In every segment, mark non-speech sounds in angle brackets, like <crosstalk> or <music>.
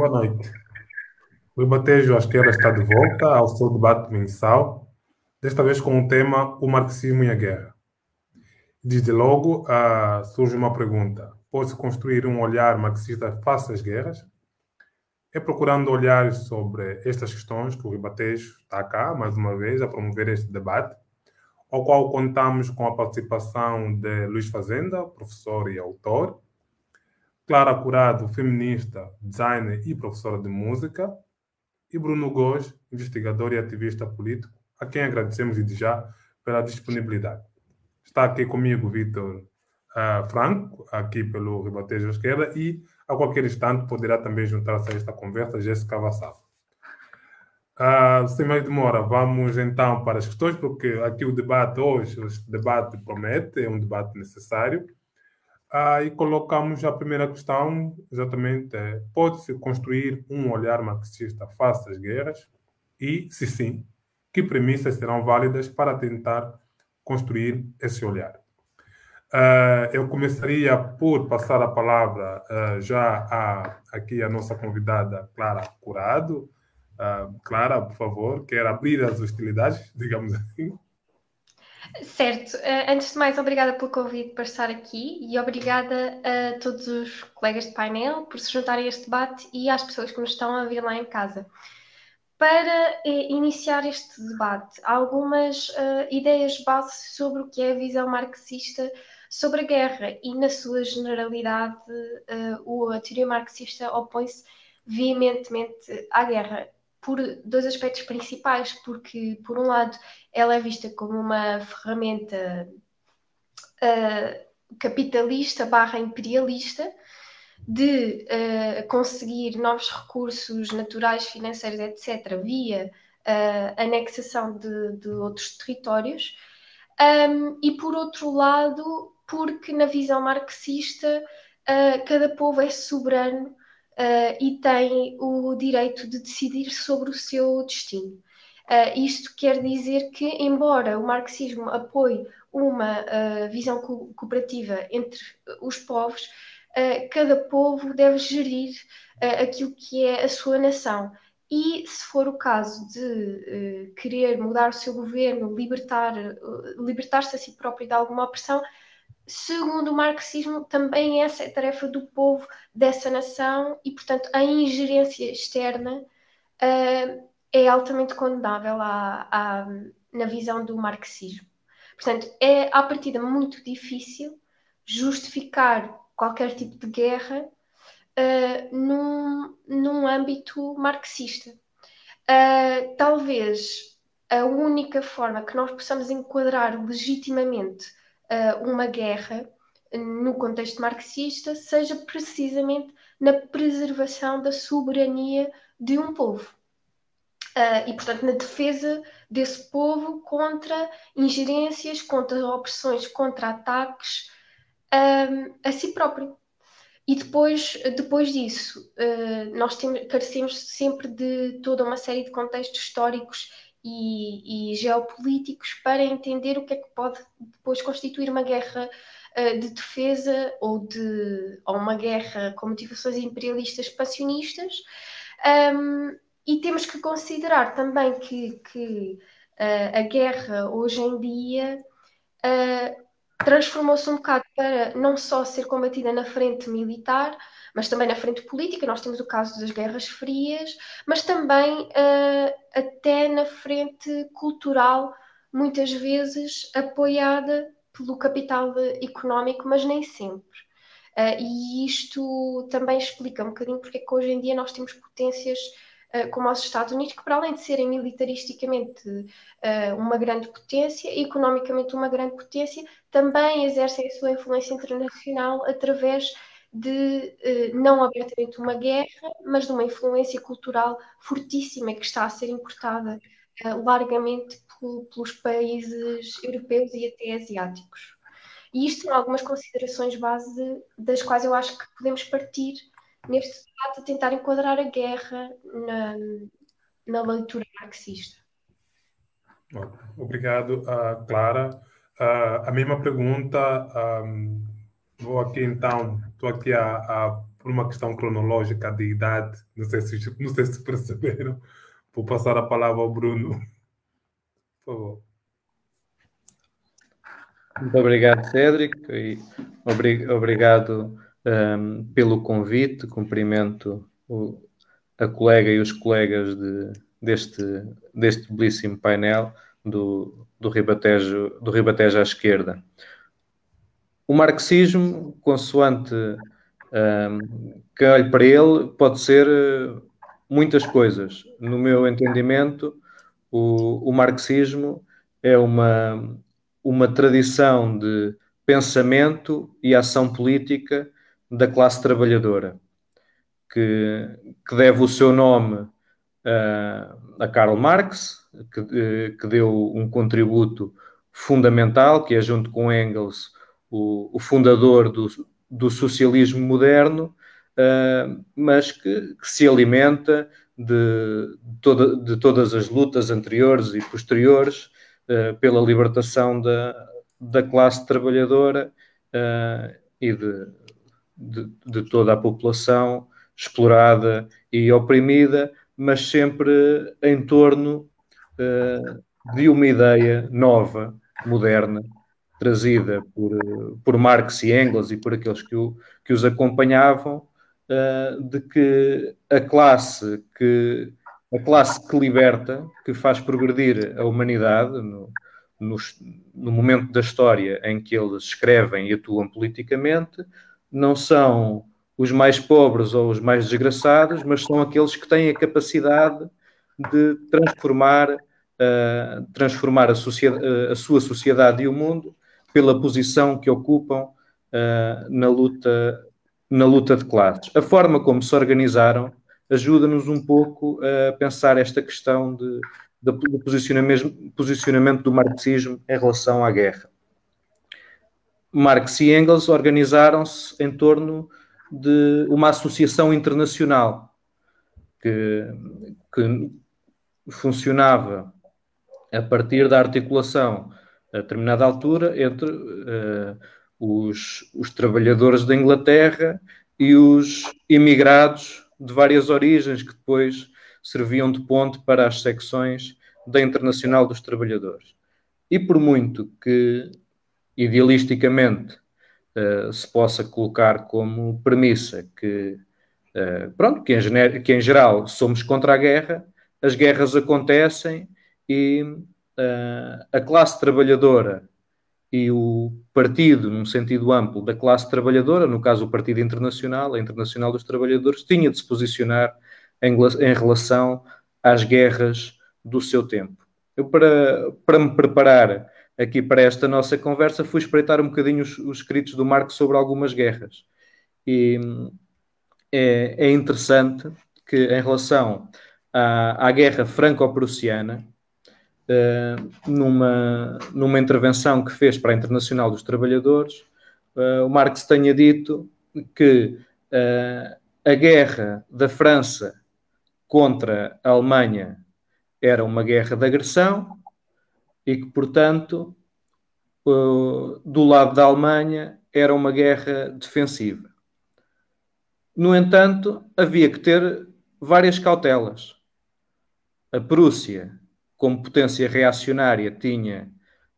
Boa noite. O Ibatejo à esquerda está de volta ao seu debate mensal, desta vez com o tema O Marxismo e a Guerra. Desde logo uh, surge uma pergunta: pode-se construir um olhar marxista face às guerras? É procurando olhar sobre estas questões que o Ribatejo está cá, mais uma vez, a promover este debate, ao qual contamos com a participação de Luís Fazenda, professor e autor, Clara Curado, feminista, designer e professora de música, e Bruno Góes, investigador e ativista político, a quem agradecemos desde já pela disponibilidade. Está aqui comigo Vitor uh, Franco, aqui pelo Ribatejo à Esquerda, e a qualquer instante poderá também juntar-se a esta conversa Jéssica Vassal. Uh, sem mais demora, vamos então para as questões, porque aqui o debate hoje, o debate promete, é um debate necessário. E colocamos a primeira questão, exatamente, é, pode-se construir um olhar marxista face às guerras? E, se sim, que premissas serão válidas para tentar construir esse olhar? Uh, eu começaria por passar a palavra uh, já a, aqui a nossa convidada Clara Curado. Uh, Clara, por favor, quer abrir as hostilidades, <laughs> digamos assim. Certo. antes de mais, obrigada pelo convite para estar aqui e obrigada a todos os colegas de painel por se juntarem a este debate e às pessoas que nos estão a ver lá em casa. Para eh, iniciar este debate, algumas ideias base sobre o que é a visão marxista sobre a guerra e, na sua generalidade, uh, a teoria marxista opõe-se veementemente à guerra por dois aspectos principais, porque, por um lado, ela é vista como uma ferramenta uh, capitalista barra imperialista de uh, conseguir novos recursos naturais, financeiros, etc., via uh, anexação de, de outros territórios. Um, e por outro lado, porque na visão marxista cada povo é soberano uh, e tem o direito de decidir sobre o seu destino. Uh, isto quer dizer que, embora o marxismo apoie uma visão co cooperativa entre os povos, cada povo deve gerir aquilo que é a sua nação. E, se for o caso de querer mudar o seu governo, libertar, libertar-se a si próprio de alguma opressão, segundo o marxismo, também essa é a tarefa do povo dessa nação e, portanto, a ingerência externa uh, é altamente condenável à, à, na visão do marxismo. Portanto, é à partida muito difícil justificar qualquer tipo de guerra uh, num, num âmbito marxista. Uh, talvez a única forma que nós possamos enquadrar legitimamente uh, uma guerra no contexto marxista seja precisamente na preservação da soberania de um povo. Uh, e, portanto, na defesa desse povo contra ingerências, contra opressões, contra ataques um, a si próprio. E depois, depois disso, uh, nós temos, carecemos sempre de toda uma série de contextos históricos e, e, geopolíticos para entender o que é que pode depois constituir uma guerra uh, de defesa ou, de, ou uma guerra com motivações imperialistas passionistas. Um, e temos que considerar também que, que uh, a guerra hoje em dia uh, transformou-se um bocado para não só ser combatida na frente militar, mas também na frente política, nós temos o caso das guerras frias, mas também uh, até na frente cultural, muitas vezes apoiada pelo capital económico, mas nem sempre. Uh, e isto também explica um bocadinho porque é que hoje em dia nós temos potências como os Estados Unidos, que para além de serem militaristicamente uh, uma grande potência, economicamente uma grande potência, também exercem a sua influência internacional através de eh, não abertamente uma guerra, mas de uma influência cultural fortíssima que está a ser importada eh, largamente pelos países europeus e até asiáticos. E isto são algumas considerações base das quais eu acho que podemos partir neste debate a tentar enquadrar a guerra na, na leitura marxista. Obrigado, uh, Clara. Uh, a mesma pergunta um, Vou aqui então, estou aqui a, a, por uma questão cronológica de idade, não sei se, não sei se perceberam, vou passar a palavra ao Bruno. Por favor. Muito obrigado, Cédric, e obrigado um, pelo convite. Cumprimento o, a colega e os colegas de, deste, deste belíssimo painel do, do, Ribatejo, do Ribatejo à esquerda. O marxismo, consoante um, quem olhe para ele, pode ser eh, muitas coisas. No meu entendimento, o, o marxismo é uma, uma tradição de pensamento e ação política da classe trabalhadora, que, que deve o seu nome uh, a Karl Marx, que, uh, que, deu um contributo fundamental, que é, junto com Engels, o, o fundador do, do, socialismo moderno, uh, mas que, que, se alimenta de, toda, de todas as lutas anteriores e posteriores uh, pela libertação da, da classe trabalhadora uh, e de, de, de, toda a população explorada e oprimida, mas sempre em torno uh, de uma ideia nova, moderna, trazida por, por Marx e Engels e por aqueles que, o, que os acompanhavam, de que a classe que a classe que liberta, que faz progredir a humanidade no, no, no, momento da história em que eles escrevem e atuam politicamente, não são os mais pobres ou os mais desgraçados, mas são aqueles que têm a capacidade de transformar, uh, transformar a, uh, a, sua sociedade e o mundo pela posição que ocupam uh, na, luta, na luta de classes. A forma como se organizaram ajuda-nos um pouco a pensar esta questão de, de, do posicionamento, posicionamento do marxismo em relação à guerra. Marx e Engels organizaram-se em torno de uma associação internacional que, que funcionava a partir da articulação a determinada altura entre uh, os, os trabalhadores da Inglaterra e os imigrados de várias origens que depois serviam de ponte para as secções da Internacional dos Trabalhadores. E por muito que idealisticamente uh, se possa colocar como premissa que, uh, pronto, que em, que em, geral somos contra a guerra, as guerras acontecem e uh, a classe trabalhadora e o partido, num sentido amplo, da classe trabalhadora, no caso o Partido Internacional, a Internacional dos Trabalhadores, tinha de se posicionar em, em relação às guerras do seu tempo. Eu, para, para me preparar aqui para esta nossa conversa, fui espreitar um bocadinho os, os escritos do Marco sobre algumas guerras. E é, é interessante que, em relação à, à guerra franco-prussiana, uh, numa, numa intervenção que fez para a Internacional dos Trabalhadores, uh, o Marx tenha dito que uh, a guerra da França contra a Alemanha era uma guerra de agressão e que, portanto, do lado da Alemanha era uma guerra defensiva. No entanto, havia que ter várias cautelas. A Prússia como potência reacionária, tinha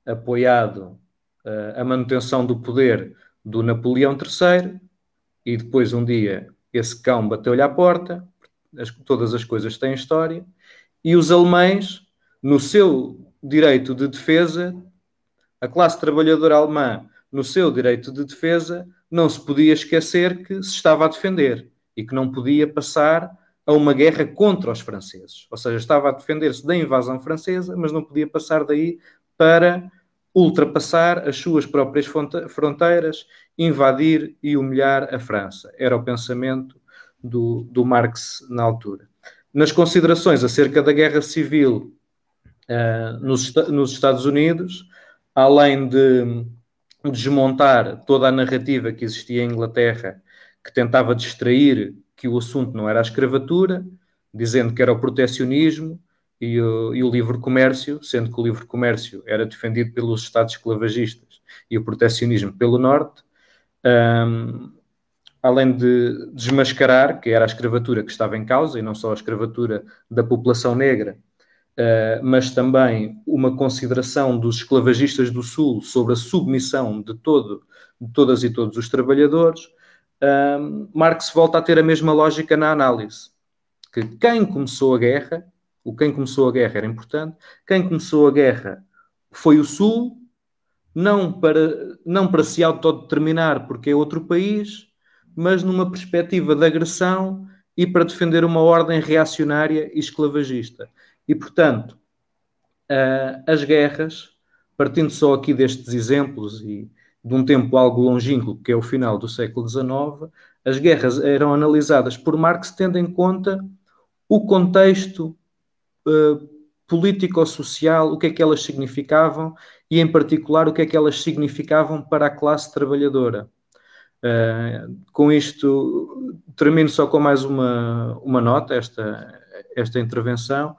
apoiado uh, a manutenção do poder do Napoleão III e depois um dia esse cão bateu-lhe à porta, as, todas as coisas têm história, e os alemães, no seu direito de defesa, a classe trabalhadora alemã, no seu direito de defesa, não se podia esquecer que se estava a defender e que não podia passar a uma guerra contra os franceses. Ou seja, estava a defender-se da invasão francesa, mas não podia passar daí para ultrapassar as suas próprias fronteiras, invadir e humilhar a França. Era o pensamento do, do Marx na altura. Nas considerações acerca da guerra civil nos, nos Estados Unidos, além de desmontar toda a narrativa que existia em Inglaterra, que tentava distrair que o assunto não era a escravatura, dizendo que era o protecionismo e o, e o livre comércio, sendo que o livre comércio era defendido pelos Estados esclavagistas e o protecionismo pelo Norte. Um, além de desmascarar que era a escravatura que estava em causa, e não só a escravatura da população negra, uh, mas também uma consideração dos esclavagistas do Sul sobre a submissão de, todo, de todas e todos os trabalhadores, uh, Marx volta a ter a mesma lógica na análise, que quem começou a guerra, o quem começou a guerra era importante, quem começou a guerra foi o Sul, não para, não para se autodeterminar porque é outro país, mas numa perspectiva de agressão e para defender uma ordem reacionária e esclavagista. E, portanto, uh, as guerras, partindo só aqui destes exemplos e de um tempo algo longínquo, que é o final do século XIX, as guerras eram analisadas por Marx tendo em conta o contexto uh, político-social, o que é que elas significavam e, em particular, o que é que elas significavam para a classe trabalhadora. Uh, com isto, termino só com mais uma, uma nota, esta, esta intervenção.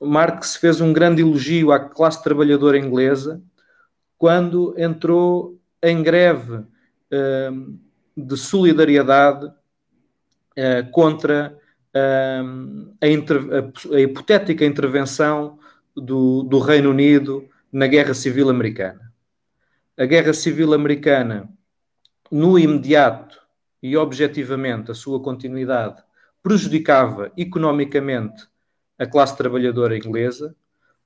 Marx fez um grande elogio à classe trabalhadora inglesa quando entrou em greve de solidariedade uh, contra a, a, a, hipotética intervenção do, do Reino Unido na Guerra Civil Americana. A Guerra Civil Americana, no imediato e objetivamente, a sua continuidade prejudicava economicamente a classe trabalhadora inglesa.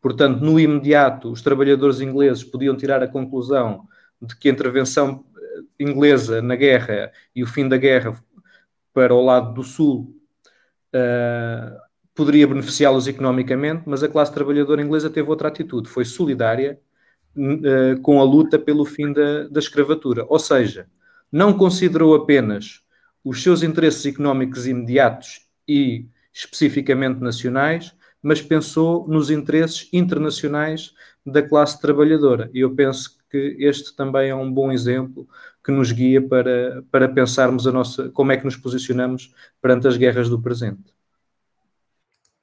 Portanto, no imediato, os trabalhadores ingleses podiam tirar a conclusão de que a intervenção eh, inglesa na guerra e o fim da guerra para o lado do Sul uh, poderia beneficiá-los economicamente, mas a classe trabalhadora inglesa teve outra atitude, foi solidária uh, com a luta pelo fim da, da escravatura. Ou seja, não considerou apenas os seus interesses económicos imediatos e especificamente nacionais, mas pensou nos interesses internacionais da classe trabalhadora. E eu penso que este também é um bom exemplo que nos guia para, para pensarmos a nossa, como é que nos posicionamos perante as guerras do presente.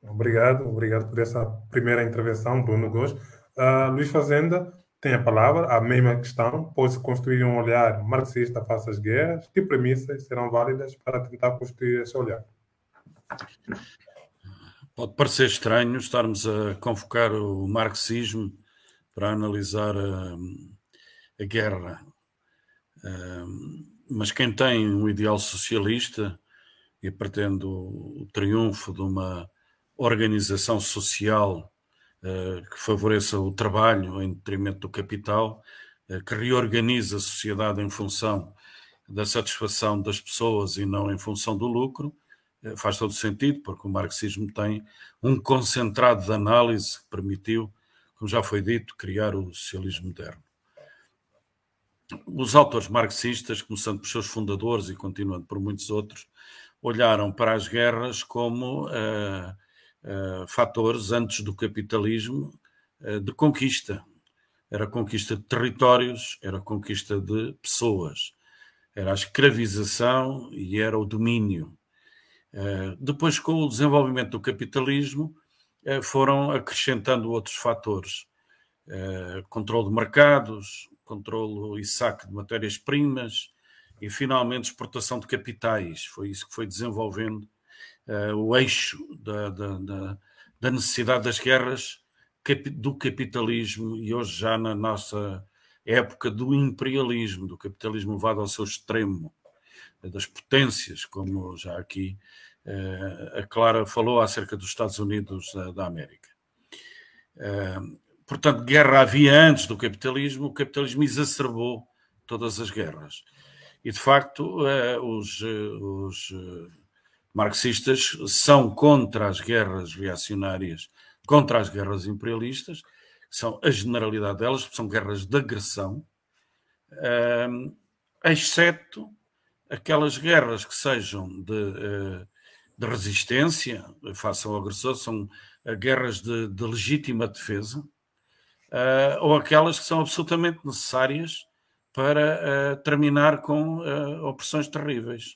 Obrigado, obrigado por essa primeira intervenção, Bruno Gomes. Uh, Luís Fazenda tem a palavra, a mesma questão. Pode-se construir um olhar marxista face às guerras? Que premissas serão válidas para tentar construir esse olhar? Pode parecer estranho estarmos a convocar o marxismo para analisar a, a guerra. Mas quem tem um ideal socialista e pretende o, triunfo de uma organização social ah, que favoreça o trabalho em detrimento do capital, ah, que reorganiza a sociedade em função da satisfação das pessoas e não em função do lucro, faz todo sentido, porque o marxismo tem um concentrado de análise que permitiu, como já foi dito, criar o socialismo moderno os autores marxistas, começando por seus fundadores e continuando por muitos outros, olharam para as guerras como uh, uh, fatores antes do capitalismo uh, de conquista. Era conquista de territórios, era conquista de pessoas, era a escravização e era o domínio. Depois, com o desenvolvimento do capitalismo, foram acrescentando outros fatores. controle de mercados, controlo e saque de matérias-primas e, finalmente, exportação de capitais. Foi isso que foi desenvolvendo o eixo da, da, da, da, necessidade das guerras do capitalismo e hoje já na nossa época do imperialismo, do capitalismo levado ao seu extremo, das potências, como já aqui uh, a Clara falou acerca dos Estados Unidos da, da América. Portanto, guerra havia antes do capitalismo, o capitalismo exacerbou todas as guerras. E, de facto, eh, os, eh, os eh, marxistas são contra as guerras reacionárias, contra as guerras imperialistas, são a generalidade delas, são guerras de agressão, exceto aquelas guerras que sejam de, de resistência, face ao agressor, são guerras de, de legítima defesa, uh, ou aquelas que são absolutamente necessárias para terminar com opressões terríveis.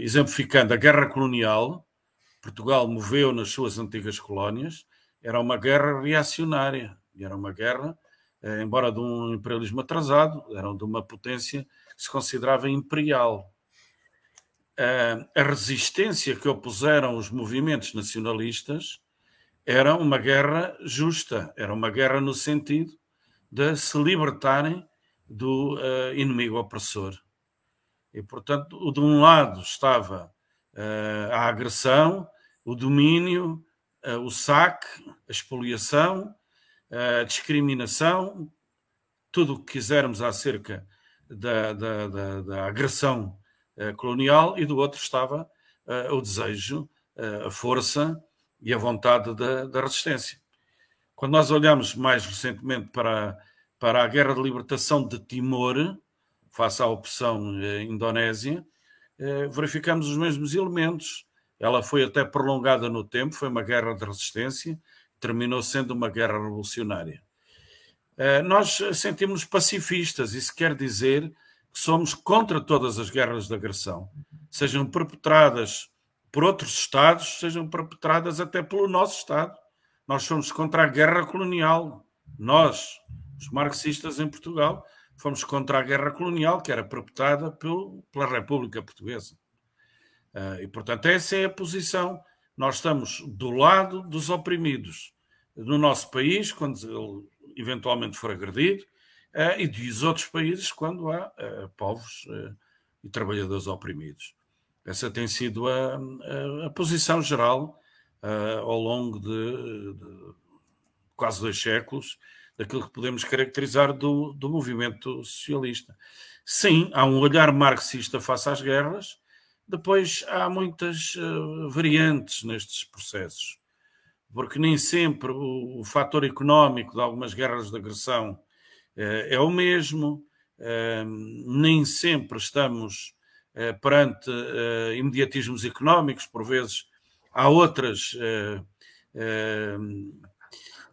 exemplificando a guerra colonial, Portugal moveu nas suas antigas colónias, era uma guerra reacionária, era uma guerra embora de um imperialismo atrasado, eram de uma potência se considerava imperial. A resistência que opuseram os movimentos nacionalistas era uma guerra justa, era uma guerra no sentido de se libertarem do uh, inimigo opressor. E, portanto, de um lado estava uh, a agressão, o domínio, uh, o saque, a expoliação, a discriminação, tudo o que quisermos acerca da, da, da, da agressão colonial, e do outro estava o desejo, a força e a vontade da, da resistência. Quando nós olhamos mais recentemente para, para a guerra de libertação de Timor, face à opção eh, Indonésia, eh, verificamos os mesmos elementos. Ela foi até prolongada no tempo, foi uma guerra de resistência, terminou sendo uma guerra revolucionária. Eh, nós sentimos pacifistas, isso quer dizer que somos contra todas as guerras de agressão, sejam perpetradas por outros Estados, sejam perpetradas até pelo nosso Estado. Nós somos contra a guerra colonial. Nós, os marxistas em Portugal, fomos contra a guerra colonial que era perpetrada pelo, pela República Portuguesa. Uh, e, portanto, essa é a posição. Nós estamos do lado dos oprimidos no nosso país, quando eventualmente for agredido, uh, e dos outros países, quando há uh, povos e trabalhadores oprimidos. Essa tem sido a, a, a posição geral ao longo de, de, quase dois séculos daquilo que podemos caracterizar do, do movimento socialista. Sim, há um olhar marxista face às guerras, depois há muitas uh, variantes nestes processos, porque nem sempre o, o fator económico de algumas guerras de agressão uh, é o mesmo, nem sempre estamos eh, perante eh, imediatismos económicos, por vezes há outras. Eh,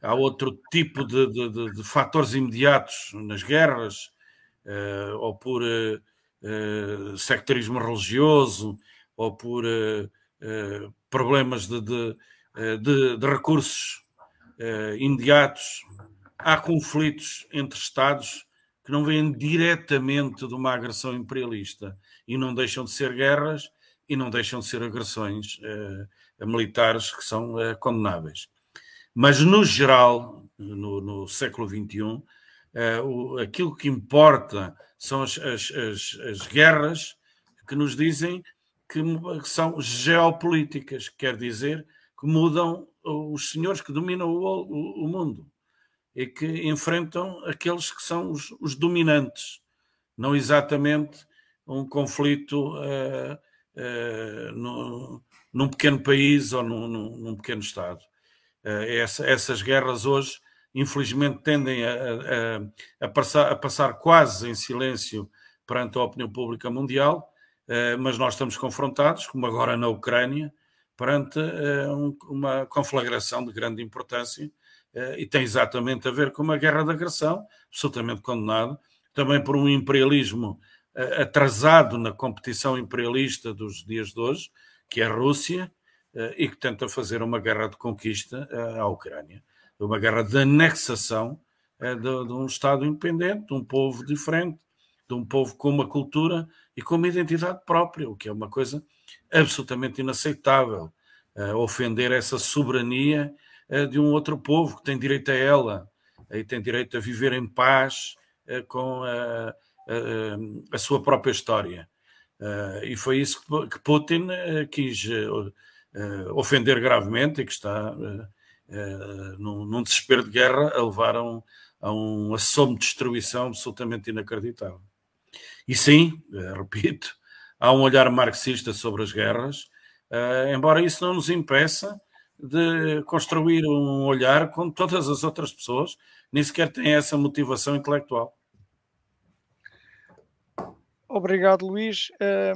há outro tipo de, de, de, de, fatores imediatos nas guerras, ou por sectarismo religioso, ou por problemas de, recursos imediatos. Há conflitos entre Estados que não vêm diretamente de uma agressão imperialista e não deixam de ser guerras e não deixam de ser agressões uh, militares que são condenáveis. Mas, no geral, no, no século XXI, uh, eh, o, aquilo que importa são as, as, as, as guerras que nos dizem que, são geopolíticas, quer dizer que mudam os senhores que dominam o, o, o mundo e que enfrentam aqueles que são os, os dominantes, não exatamente um conflito uh, uh, no, num pequeno país ou num, num pequeno Estado. Uh, essa, essas guerras hoje, infelizmente, tendem a, a, a, passar, a, passar, quase em silêncio perante a opinião pública mundial, mas nós estamos confrontados, como agora na Ucrânia, perante um, uma conflagração de grande importância e tem exatamente a ver com uma guerra de agressão, absolutamente condenada, também por um imperialismo atrasado na competição imperialista dos dias de hoje, que é a Rússia, eh, e que tenta fazer uma guerra de conquista eh, à Ucrânia, uma guerra de anexação eh, de, de um Estado independente, de um povo diferente, de um povo com uma cultura e com uma identidade própria, o que é uma coisa absolutamente inaceitável. ofender essa soberania de um outro povo que tem direito a ela e tem direito a viver em paz com a a sua própria história. Uh, e foi isso que Putin uh, quis uh, ofender gravemente e que está num, num, desespero de guerra a levar a um, a um assomo de destruição absolutamente inacreditável. E sim, repito, há um olhar marxista sobre as guerras, embora isso não nos impeça de construir um olhar com todas as outras pessoas, nem sequer têm essa motivação intelectual. Obrigado, Luís. Eh,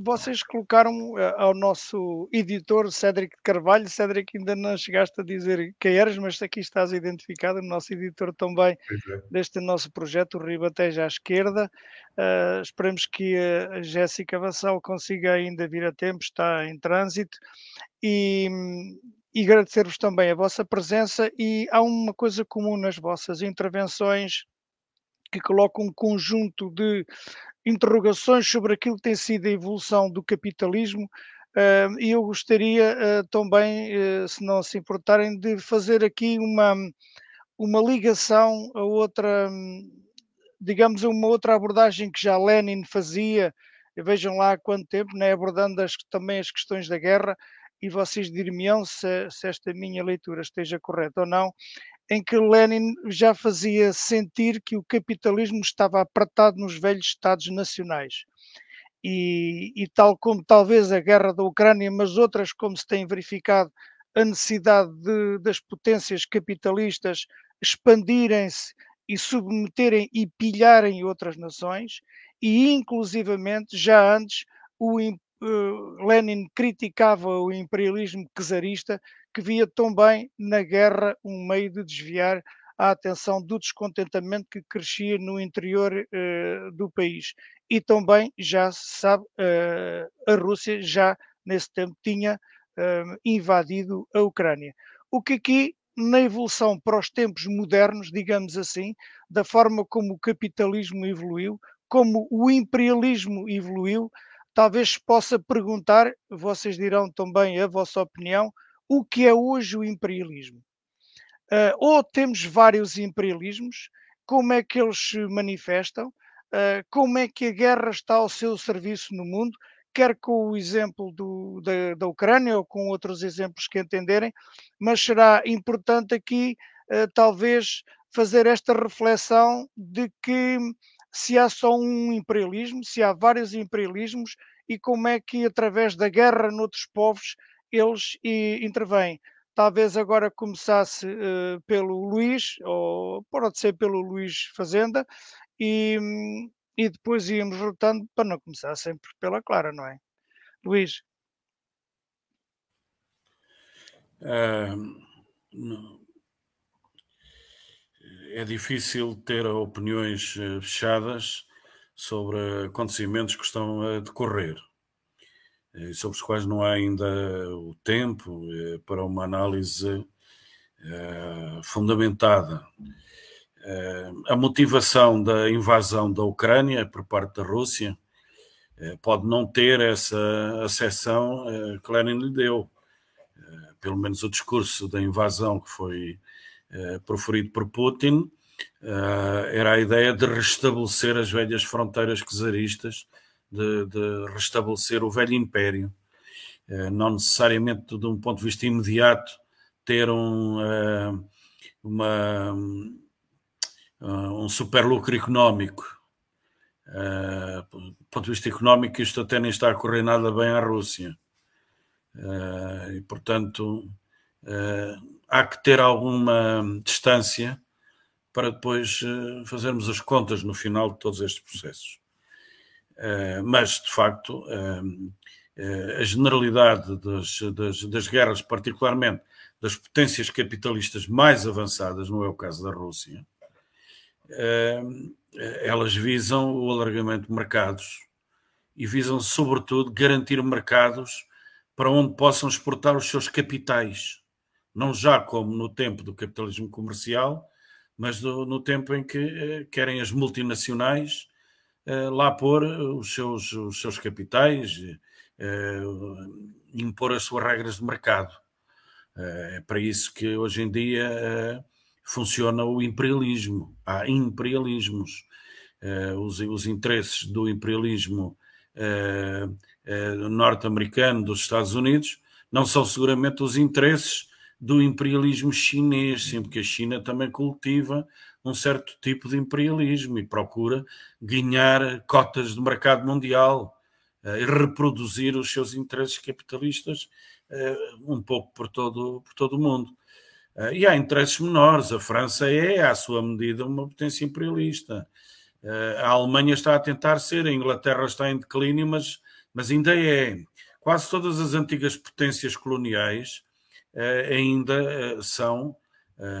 vocês colocaram uh, ao nosso editor Cédric de Carvalho. Cédric, ainda não chegaste a dizer quem eras, mas aqui estás identificado, o nosso editor também é. deste nosso projeto, o Ribateja à esquerda. Uh, esperemos que a Jéssica Vassal consiga ainda vir a tempo, está em trânsito. E, e agradecer-vos também a vossa presença e há uma coisa comum nas vossas intervenções que coloca um conjunto de interrogações sobre aquilo que tem sido a evolução do capitalismo e eu gostaria uh, também, uh, se não se importarem, de fazer aqui uma, uma ligação a outra, digamos, a uma outra abordagem que já Lenin fazia, vejam lá há quanto tempo, né, abordando as, também as questões da guerra, e vocês dir-me-ão se, se esta minha leitura esteja correta ou não, em que Lenin já fazia sentir que o capitalismo estava apertado nos velhos Estados nacionais. E, e, tal como talvez a guerra da Ucrânia, mas outras como se tem verificado, a necessidade de, das potências capitalistas expandirem-se e submeterem e pilharem outras nações, e inclusivamente já antes o uh, Lenin criticava o imperialismo czarista, que via também na guerra um meio de desviar a atenção do descontentamento que crescia no interior uh, do país. E também, já se sabe, uh, a Rússia já nesse tempo tinha uh, invadido a Ucrânia. O que aqui, na evolução para os tempos modernos, digamos assim, da forma como o capitalismo evoluiu, como o imperialismo evoluiu, talvez possa perguntar, vocês dirão também a vossa opinião, o que é hoje o imperialismo? Uh, ou temos vários imperialismos, como é que eles se manifestam, uh, como é que a guerra está ao seu serviço no mundo, quer com o exemplo do, da, da, Ucrânia ou com outros exemplos que entenderem, mas será importante aqui uh, talvez fazer esta reflexão de que se há só um imperialismo, se há vários imperialismos e como é que através da guerra noutros povos eles intervêm talvez agora começasse uh, pelo Luís, ou pode ser pelo Luís Fazenda, e, e depois íamos rotando para não começar sempre pela Clara, não é? Luís. é difícil ter opiniões eh, fechadas sobre acontecimentos que estão a decorrer. Eh, sobre os quais não há ainda o tempo eh, para uma análise eh, fundamentada. A motivação da invasão da Ucrânia por parte da Rússia pode não ter essa acessão que Lenin lhe deu. Pelo menos o discurso da invasão que foi proferido por Putin era a ideia de restabelecer as velhas fronteiras czaristas de, de restabelecer o velho império, eh, não necessariamente de um ponto de vista imediato ter um, eh, uma, eh, um super lucro económico. Do ponto de vista económico, isto até nem está a correr nada bem à Rússia. E, portanto, há que ter alguma distância para depois fazermos as contas no final de todos estes processos. Eh, mas, de facto, eh, eh, a generalidade das, das, das, guerras, particularmente das potências capitalistas mais avançadas, não é o caso da Rússia, elas visam o alargamento de mercados e visam, sobretudo, garantir mercados para onde possam exportar os seus capitais. Não já como no tempo do capitalismo comercial, mas do, no tempo em que querem as multinacionais lá pôr eh, os seus, os seus capitais, eh, impor as suas regras de mercado. É para isso que hoje em dia funciona o imperialismo. Há imperialismos. Os, os interesses do imperialismo norte-americano dos Estados Unidos não são seguramente os interesses do imperialismo chinês, sempre que a China também cultiva um certo tipo de imperialismo e procura ganhar cotas de mercado mundial uh, e reproduzir os seus interesses capitalistas uh, um pouco por todo, por todo o mundo. Uh, e há interesses menores. A França é, à sua medida, uma potência imperialista. a Alemanha está a tentar ser, a Inglaterra está em declínio, mas, mas ainda é. Quase todas as antigas potências coloniais ainda são,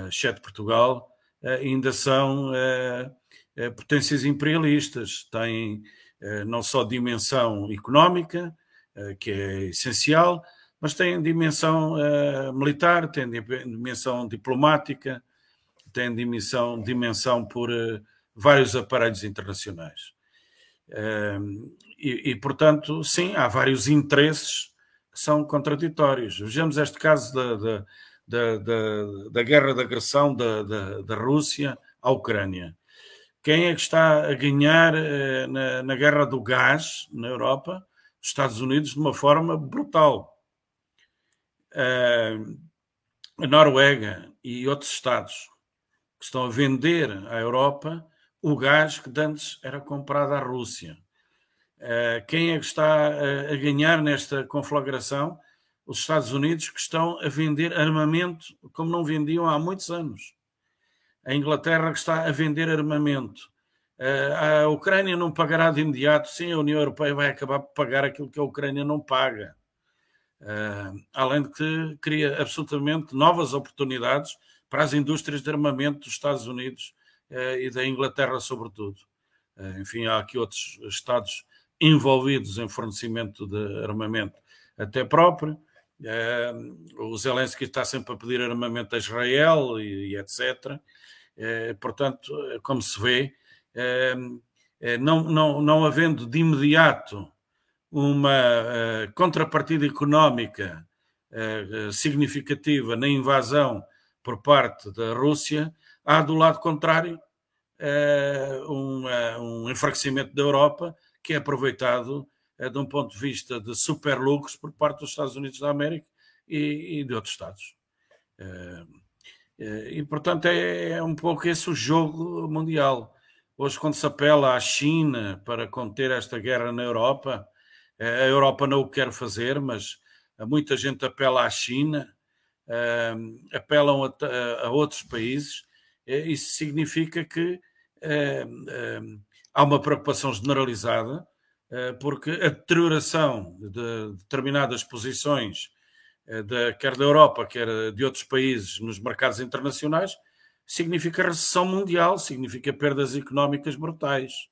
exceto Portugal, ainda são eh, eh, potências imperialistas, têm eh, não só dimensão económica, que é essencial, mas têm dimensão militar, têm dimensão diplomática, têm dimensão, dimensão por vários aparelhos internacionais. E, e, portanto, sim, há vários interesses que são contraditórios. Vejamos este caso da, da, da, da, da guerra de agressão da, da, da Rússia à Ucrânia. Quem é que está a ganhar na, na guerra do gás na Europa? Os Estados Unidos, de uma forma brutal a Noruega e outros Estados que estão a vender à Europa o gás que antes era comprado à Rússia. Quem é que está a ganhar nesta conflagração? Os Estados Unidos, que estão a vender armamento como não vendiam há muitos anos. A Inglaterra, que está a vender armamento. A Ucrânia não pagará de imediato, sim, a União Europeia vai acabar por pagar aquilo que a Ucrânia não paga. Uh, além de que cria absolutamente novas oportunidades para as indústrias de armamento dos Estados Unidos uh, e da Inglaterra, sobretudo. Enfim, há aqui outros Estados envolvidos em fornecimento de armamento, até próprio. O Zelensky está sempre a pedir armamento a Israel e, e etc. portanto, como se vê, não, não, não havendo de imediato uma contrapartida económica significativa na invasão por parte da Rússia, há do lado contrário um, um, enfraquecimento da Europa que é aproveitado de um ponto de vista de superlucros por parte dos Estados Unidos da América e, e de outros Estados. E, portanto, é, é um pouco esse o jogo mundial. Hoje, quando se apela à China para conter esta guerra na Europa, a Europa não o quer fazer, mas muita gente apela à China, apelam a, outros países. Isso significa que há uma preocupação generalizada, porque a deterioração de determinadas posições, quer da Europa, quer de outros países nos mercados internacionais, significa recessão mundial, significa perdas económicas brutais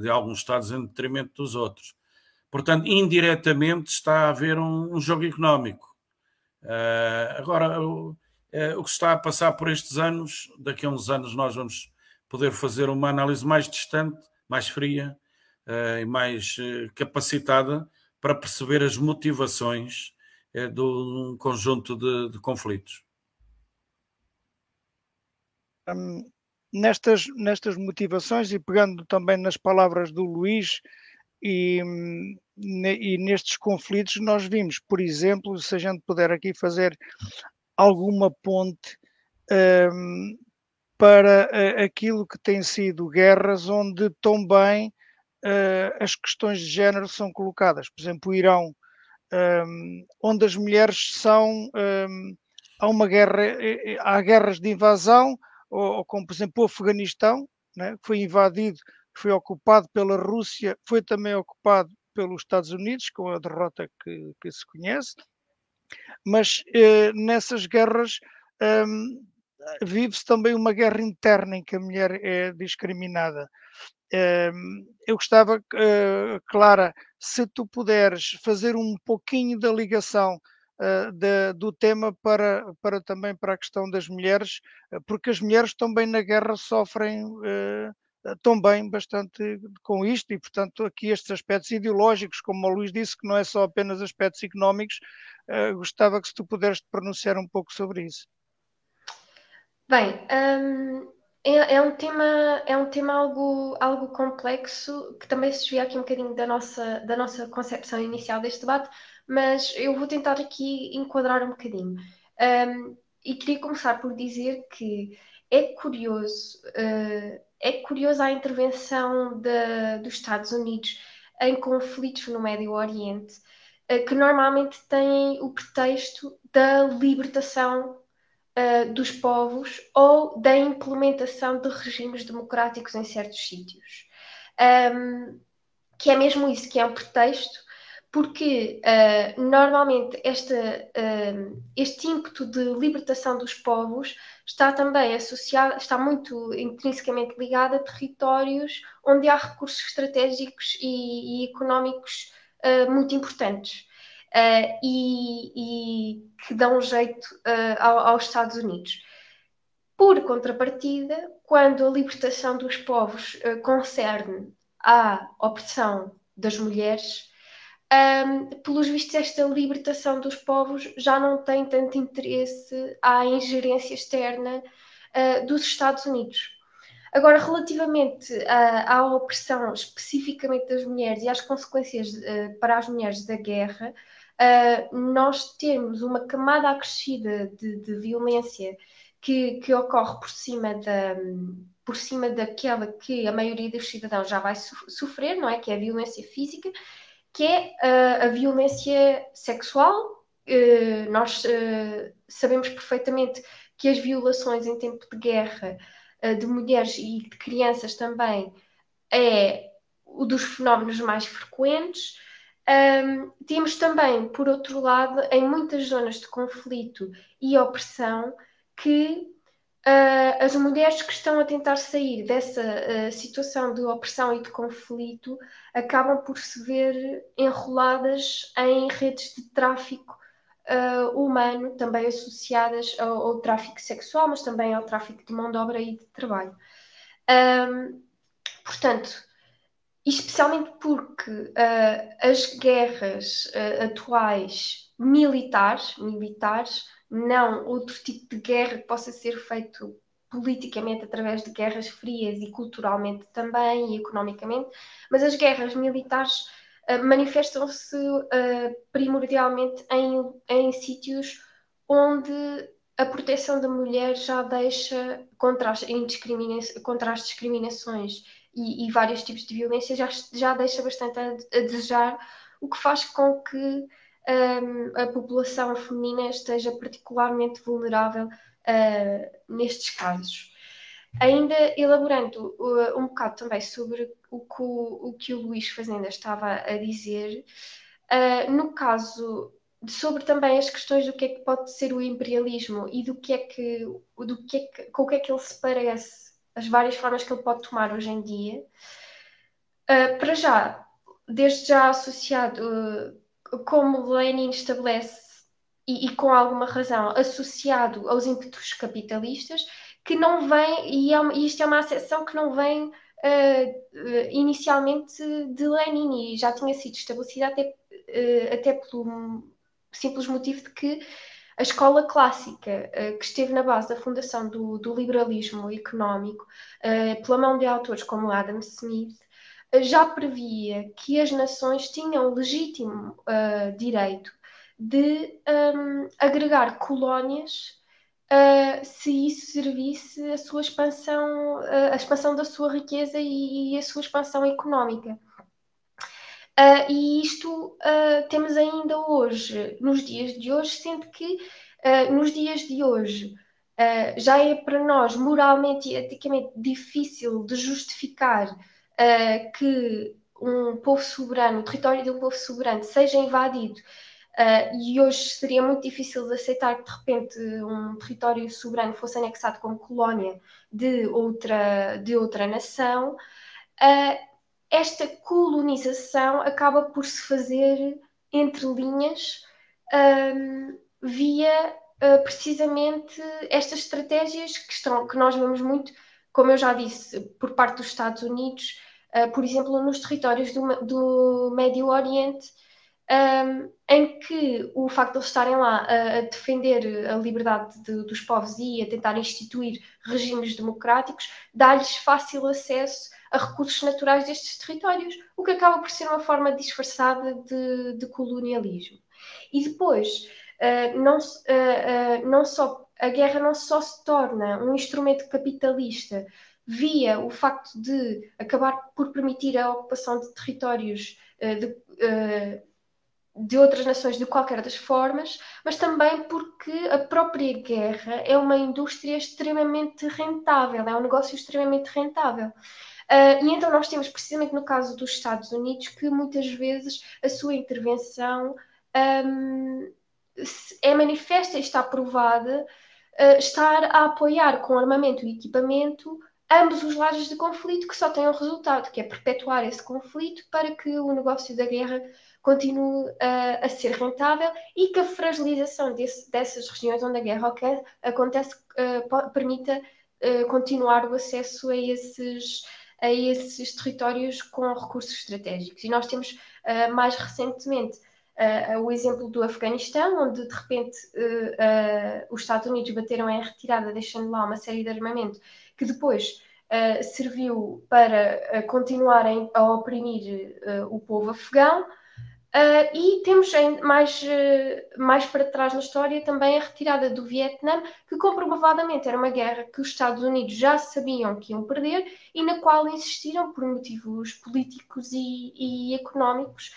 de alguns Estados em detrimento dos outros. Portanto, indiretamente está a haver um, jogo económico. Agora, o, que está a passar por estes anos, daqui a uns anos nós vamos poder fazer uma análise mais distante, mais fria e mais capacitada para perceber as motivações de um conjunto de, de conflitos. Nestas, nestas motivações e pegando também nas palavras do Luís, e, e nestes conflitos nós vimos, por exemplo, se a gente puder aqui fazer alguma ponte um, para aquilo que tem sido guerras onde também uh, as questões de género são colocadas. Por exemplo, o Irão, um, onde as mulheres são. Um, há uma guerra, eh, há guerras de invasão, ou, ou como por exemplo o Afeganistão, né, que foi invadido foi ocupado pela Rússia, foi também ocupado pelos Estados Unidos, com a derrota que, que se conhece, mas eh, nessas guerras um, vive-se também uma guerra interna em que a mulher é discriminada. Eu gostava, uh, Clara, se tu puderes fazer um pouquinho da ligação de, do tema para, para também para a questão das mulheres, porque as mulheres também na guerra sofrem também bastante com isto e, portanto, aqui estes aspectos ideológicos, como o Luís disse, que não é só apenas aspectos económicos, gostava que se tu puderes pronunciar um pouco sobre isso. Bem, é, é, um tema, é um tema algo, algo complexo, que também se desvia aqui um bocadinho da nossa, da nossa concepção inicial deste debate, mas eu vou tentar aqui enquadrar um bocadinho. Um, e queria começar por dizer que é curioso uh, é curiosa a intervenção de, dos Estados Unidos em conflitos no Médio Oriente, eh, que normalmente têm o pretexto da libertação uh, dos povos ou da implementação de regimes democráticos em certos sítios. Um, que é mesmo isso, que é um pretexto, porque uh, normalmente esta, uh, este ímpeto de libertação dos povos está também associado, está muito intrinsecamente ligado a territórios onde há recursos estratégicos e, e económicos uh, muito importantes. Uh, e, e, que dão jeito uh, aos Estados Unidos. Por contrapartida, quando a libertação dos povos uh, concerne à opressão das mulheres, um, pelos vistos, esta libertação dos povos já não tem tanto interesse à ingerência externa uh, dos Estados Unidos. Agora, relativamente à, à, opressão especificamente das mulheres e às consequências uh, para as mulheres da guerra, uh, nós temos uma camada acrescida de, de violência que, que, ocorre por cima da por cima daquela que a maioria dos cidadãos já vai sofrer, não é? Que é a violência física, que é uh, a violência sexual. Uh, nós sabemos perfeitamente que as violações em tempo de guerra de mulheres e de crianças também é um dos fenómenos mais frequentes. Um, temos também, por outro lado, em muitas zonas de conflito e opressão, que uh, as mulheres que estão a tentar sair dessa uh, situação de opressão e de conflito acabam por se ver enroladas em redes de tráfico uh, humano, também associadas ao, ao, tráfico sexual, mas também ao tráfico de mão de obra e de trabalho. Um, portanto, especialmente porque uh, as guerras uh, atuais militares, militares não outro tipo de guerra que possa ser feito politicamente através de guerras frias e culturalmente também e economicamente, mas as guerras militares uh, manifestam-se primordialmente em, em sítios onde a proteção da mulher já deixa contra as, contra as discriminações e, e, vários tipos de violência já, já deixa bastante a, a desejar, o que faz com que um, a população feminina esteja particularmente vulnerável uh, nestes casos. Ainda elaborando uh, um bocado também sobre o que o, o que o Luís Fazenda estava a dizer, uh, no caso sobre também as questões do que é que pode ser o imperialismo e do que é que, do que, é que com o que é que ele se parece, as várias formas que ele pode tomar hoje em dia. Uh, para já, desde já associado como Lenin estabelece, e, e, com alguma razão, associado aos ímpetos capitalistas, que não vem, e, é, e isto é uma acessão que não vem uh, inicialmente de Lenin, e já tinha sido estabelecida até, uh, até pelo simples motivo de que a escola clássica, uh, que esteve na base da fundação do, do liberalismo económico, pela mão de autores como Adam Smith, já previa que as nações tinham legítimo uh, direito de um, agregar colónias uh, se isso servisse a sua expansão, uh, expansão da sua riqueza e, e a sua expansão económica. E isto temos ainda hoje, nos dias de hoje, sendo que nos dias de hoje já é para nós moralmente e eticamente difícil de justificar uh, que um povo soberano, o território de um povo soberano seja invadido uh, e hoje seria muito difícil de aceitar que de repente um território soberano fosse anexado como colónia de outra, de outra nação, uh, esta colonização acaba por se fazer entre linhas um, via uh, precisamente estas estratégias que, estão, que nós vemos muito como eu já disse, por parte dos Estados Unidos, uh, por exemplo, nos territórios do, do Médio Oriente, um, em que o facto de eles estarem lá a, a defender a liberdade de, dos povos e a tentar instituir regimes democráticos, dá-lhes fácil acesso a recursos naturais destes territórios, o que acaba por ser uma forma disfarçada de, de colonialismo. E depois, uh, não, uh, uh, não só a guerra não só se torna um instrumento capitalista via o facto de acabar por permitir a ocupação de territórios de, de, outras nações de qualquer das formas, mas também porque a própria guerra é uma indústria extremamente rentável, é um negócio extremamente rentável. Uh, e então nós temos, precisamente no caso dos Estados Unidos, que muitas vezes a sua intervenção um, é manifesta e está provada uh, estar a apoiar com armamento e equipamento ambos os lados de conflito que só têm um resultado, que é perpetuar esse conflito para que o negócio da guerra continue a, a ser rentável e que a fragilização desse, dessas regiões onde a guerra acontece uh, permita uh, continuar o acesso a esses, a esses territórios com recursos estratégicos. E nós temos uh, mais recentemente Uh, o exemplo do Afeganistão, onde de repente uh, os Estados Unidos bateram em retirada, deixando lá uma série de armamento que depois serviu para continuarem a oprimir o povo afegão. E temos mais, mais para trás na história também a retirada do Vietnã, que comprovadamente era uma guerra que os Estados Unidos já sabiam que iam perder e na qual insistiram por motivos políticos e, e económicos.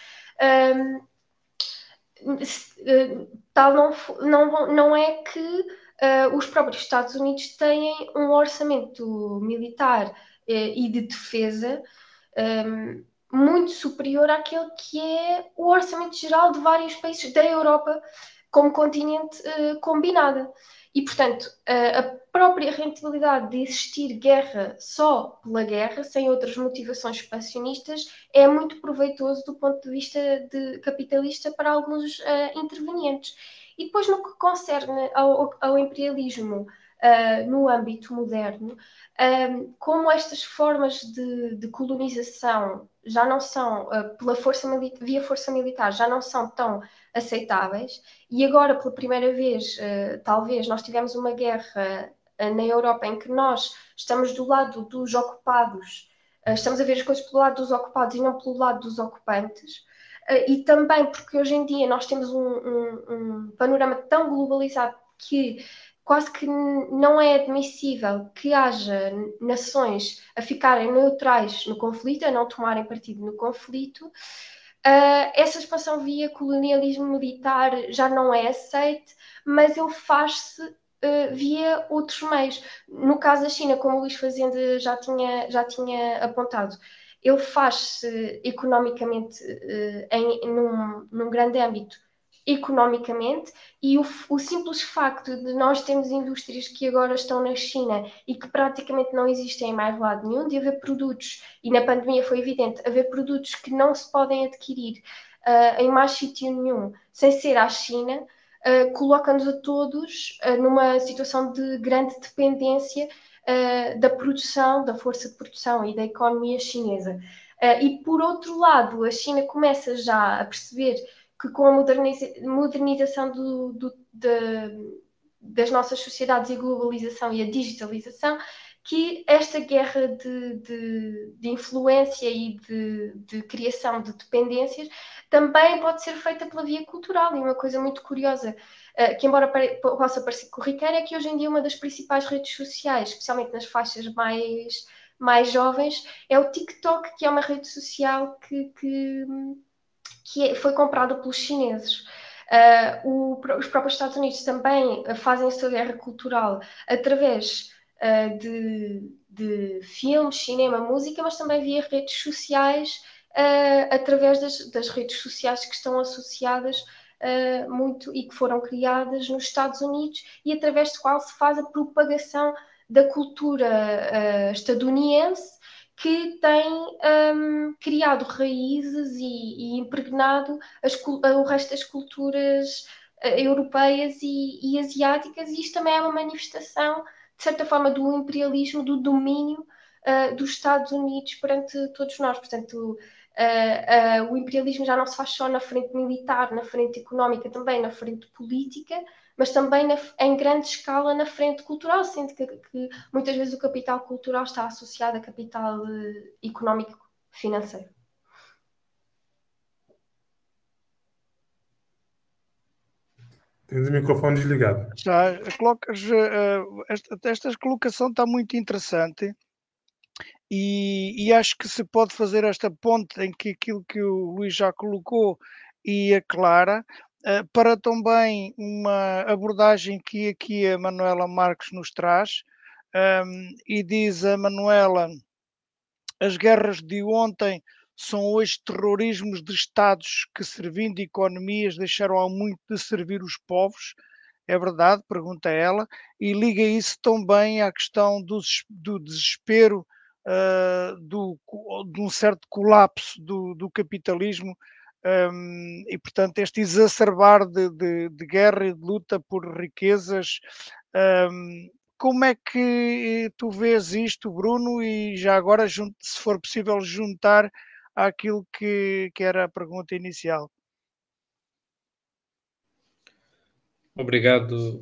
Um, tal não, não, não é que uh, os próprios Estados Unidos têm um orçamento militar uh, e de defesa um, muito superior àquele que é o orçamento geral de vários países da Europa como continente uh, combinada. E, portanto, a própria rentabilidade de existir guerra só pela guerra, sem outras motivações expansionistas, é muito proveitoso do ponto de vista de capitalista para alguns uh, intervenientes. E depois, no que concerne ao, ao imperialismo uh, no âmbito moderno, um, como estas formas de, de, colonização já não são, uh, pela força via força militar, já não são tão aceitáveis. E agora, pela primeira vez, uh, talvez, nós tivemos uma guerra uh, na Europa em que nós estamos do lado dos ocupados, estamos a ver as coisas pelo lado dos ocupados e não pelo lado dos ocupantes. e também porque hoje em dia nós temos um, um, um panorama tão globalizado que quase que não é admissível que haja nações a ficarem neutrais no conflito, a não tomarem partido no conflito, Uh, essa expansão via colonialismo militar já não é aceite, mas ele faz-se uh, via outros meios. No caso da China, como o Luís Fazenda já tinha, já tinha apontado, ele faz-se economicamente uh, em, num, num grande âmbito economicamente e o, o, simples facto de nós termos indústrias que agora estão na China e que praticamente não existem em mais lado nenhum, de haver produtos, e na pandemia foi evidente, haver produtos que não se podem adquirir uh, em mais sítio nenhum sem ser à China, uh, coloca-nos a todos uh, numa situação de grande dependência da produção, da força de produção e da economia chinesa. e por outro lado, a China começa já a perceber que com a moderniza modernização do, do, de, das nossas sociedades e a globalização e a digitalização, que esta guerra de, de, de influência e de, de, criação de dependências também pode ser feita pela via cultural. E uma coisa muito curiosa, uh, que embora possa parecer corriqueira, é que hoje em dia uma das principais redes sociais, especialmente nas faixas mais, mais jovens, é o TikTok, que é uma rede social que, que que é, foi comprado pelos chineses. Uh, o, os próprios Estados Unidos também fazem a sua guerra cultural através uh, de, de filmes, cinema, música, mas também via redes sociais, uh, através das, das, redes sociais que estão associadas muito e que foram criadas nos Estados Unidos e através do qual se faz a propagação da cultura estadunidense que tem um, criado raízes e, e impregnado as, o resto das culturas uh, europeias e, e, asiáticas, e isto também é uma manifestação, de certa forma, do imperialismo, do domínio uh, dos Estados Unidos perante todos nós. Portanto, uh, o imperialismo já não se faz só na frente militar, na frente económica, também na frente política, mas também na, em grande escala na frente cultural, sendo que, que, muitas vezes o capital cultural está associado a capital uh, económico financeiro. Tens o microfone desligado. Já, colocas, uh, esta, esta colocação está muito interessante e, e, acho que se pode fazer esta ponte em que aquilo que o Luís já colocou e a Clara, eh, para também uma abordagem que aqui a Manuela Marques nos traz, um, ehm, e diz a Manuela: as guerras de ontem são hoje terrorismos de Estados que, servindo economias, deixaram há muito de servir os povos. É verdade, pergunta ela, e liga isso também à questão do, do desespero, uh, do, de um certo colapso do, do capitalismo Um, e, portanto, este exacerbar de, de, de, guerra e de luta por riquezas. Um, como é que tu vês isto, Bruno? E já agora, se for possível, juntar àquilo que, que era a pergunta inicial. Obrigado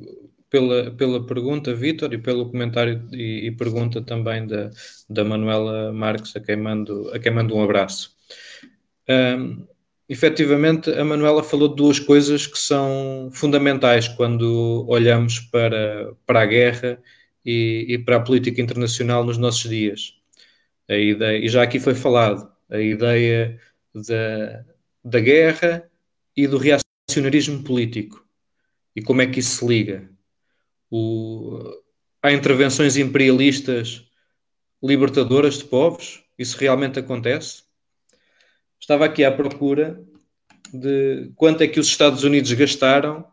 pela, pela pergunta, Vítor, e pelo comentário e, e, pergunta também da, da Manuela Marques, a quem mando, a quem mando um abraço. Um, efetivamente, a Manuela falou de duas coisas que são fundamentais quando olhamos para, para a guerra e, e para a política internacional nos nossos dias. A ideia, e já aqui foi falado, a ideia da, da guerra e do reacionarismo político e como é que isso se liga. O, há intervenções imperialistas libertadoras de povos? Isso realmente acontece? Estava aqui à procura de quanto é que os Estados Unidos gastaram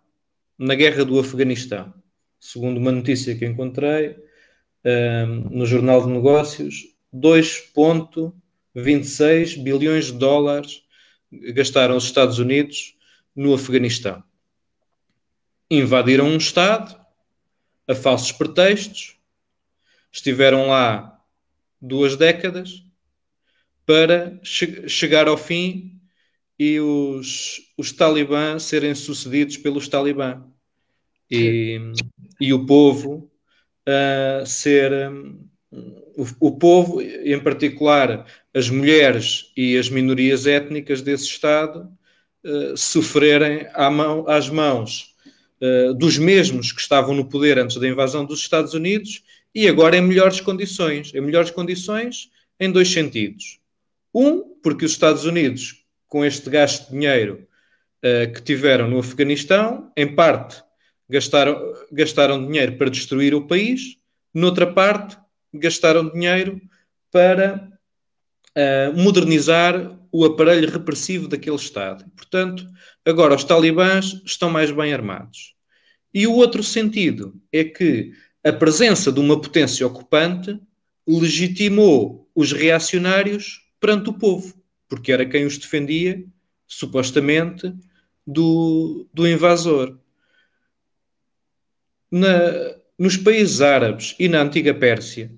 na guerra do Afeganistão. Segundo uma notícia que encontrei um, no Jornal de Negócios, 2,26 bilhões de dólares gastaram os Estados Unidos no Afeganistão invadiram um Estado a falsos pretextos, estiveram lá duas décadas para che chegar ao fim e os, os talibã serem sucedidos pelos talibã e, e o povo uh, ser um, o, o, povo, em particular as mulheres e as minorias étnicas desse Estado, uh, sofrerem à mão, às mãos eh, dos mesmos que estavam no poder antes da invasão dos Estados Unidos e agora em melhores condições. Em melhores condições em dois sentidos. Um, porque os Estados Unidos, com este gasto de dinheiro uh, que tiveram no Afeganistão, em parte gastaram, gastaram dinheiro para destruir o país, noutra parte gastaram dinheiro para uh, modernizar o aparelho repressivo daquele Estado. Portanto, agora os talibãs estão mais bem armados. E o outro sentido é que a presença de uma potência ocupante legitimou os reacionários perante o povo, porque era quem os defendia, supostamente, do, do invasor. Na, nos países árabes e na antiga Pérsia,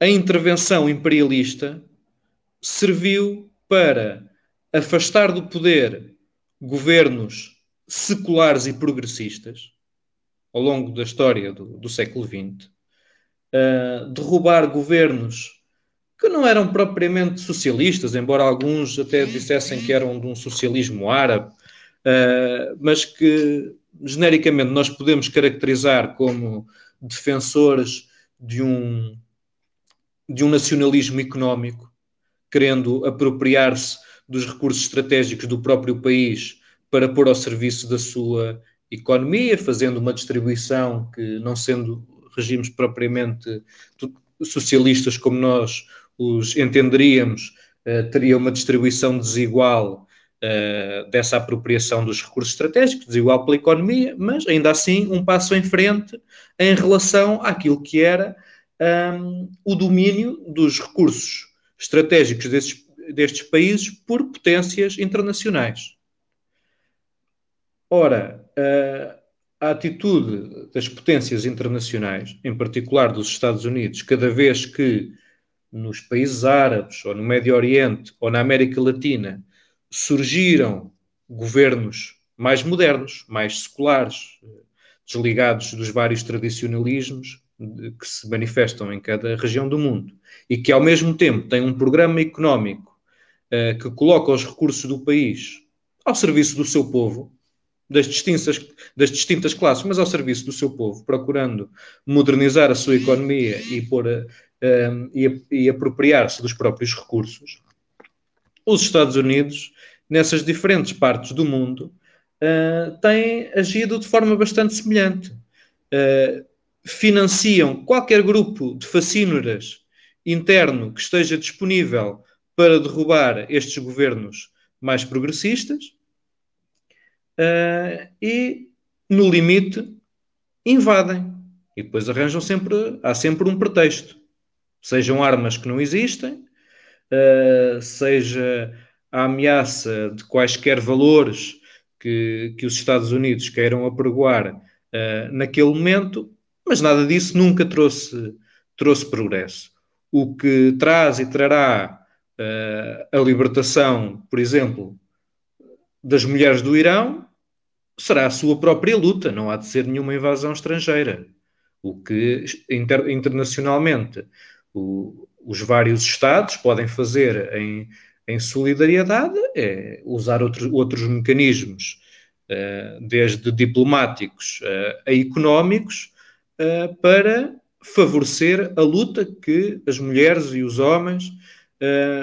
a intervenção imperialista serviu para afastar do poder governos seculares e progressistas ao longo da história do, do século XX, uh, derrubar governos que não eram propriamente socialistas, embora alguns até dissessem que eram de um socialismo árabe, uh, mas que genericamente nós podemos caracterizar como defensores de um, de um nacionalismo económico, querendo apropriar-se dos recursos estratégicos do próprio país para pôr ao serviço da sua economia, fazendo uma distribuição que, não sendo regimes propriamente socialistas como nós os entenderíamos, uh, teria uma distribuição desigual uh, dessa apropriação dos recursos estratégicos, desigual pela economia, mas ainda assim um passo em frente em relação àquilo que era um, o domínio dos recursos estratégicos desses, destes países por potências internacionais. Ora, a atitude das potências internacionais, em particular dos Estados Unidos, cada vez que nos países árabes, ou no Médio Oriente, ou na América Latina, surgiram governos mais modernos, mais seculares, desligados dos vários tradicionalismos que se manifestam em cada região do mundo e que, ao mesmo tempo, têm um programa económico uh, que coloca os recursos do país ao serviço do seu povo, das distintas, das distintas classes, mas ao serviço do seu povo, procurando modernizar a sua economia e, pôr, uh, e, e apropriar-se dos próprios recursos, os Estados Unidos, nessas diferentes partes do mundo, uh, têm agido de forma bastante semelhante. Uh, financiam qualquer grupo de facínoras interno que esteja disponível para derrubar estes governos mais progressistas uh, e, no limite, invadem. E depois arranjam sempre, há sempre um pretexto. Sejam armas que não existem, uh, seja a ameaça de quaisquer valores que, que os Estados Unidos queiram apregoar uh, naquele momento, mas nada disso nunca trouxe, trouxe progresso. O que traz e trará uh, a libertação, por exemplo, das mulheres do Irão, será a sua própria luta, não há de ser nenhuma invasão estrangeira. O que inter, internacionalmente o, os vários Estados podem fazer em, em solidariedade é usar outros, outros mecanismos, uh, desde diplomáticos uh, a económicos, uh, para favorecer a luta que as mulheres e os homens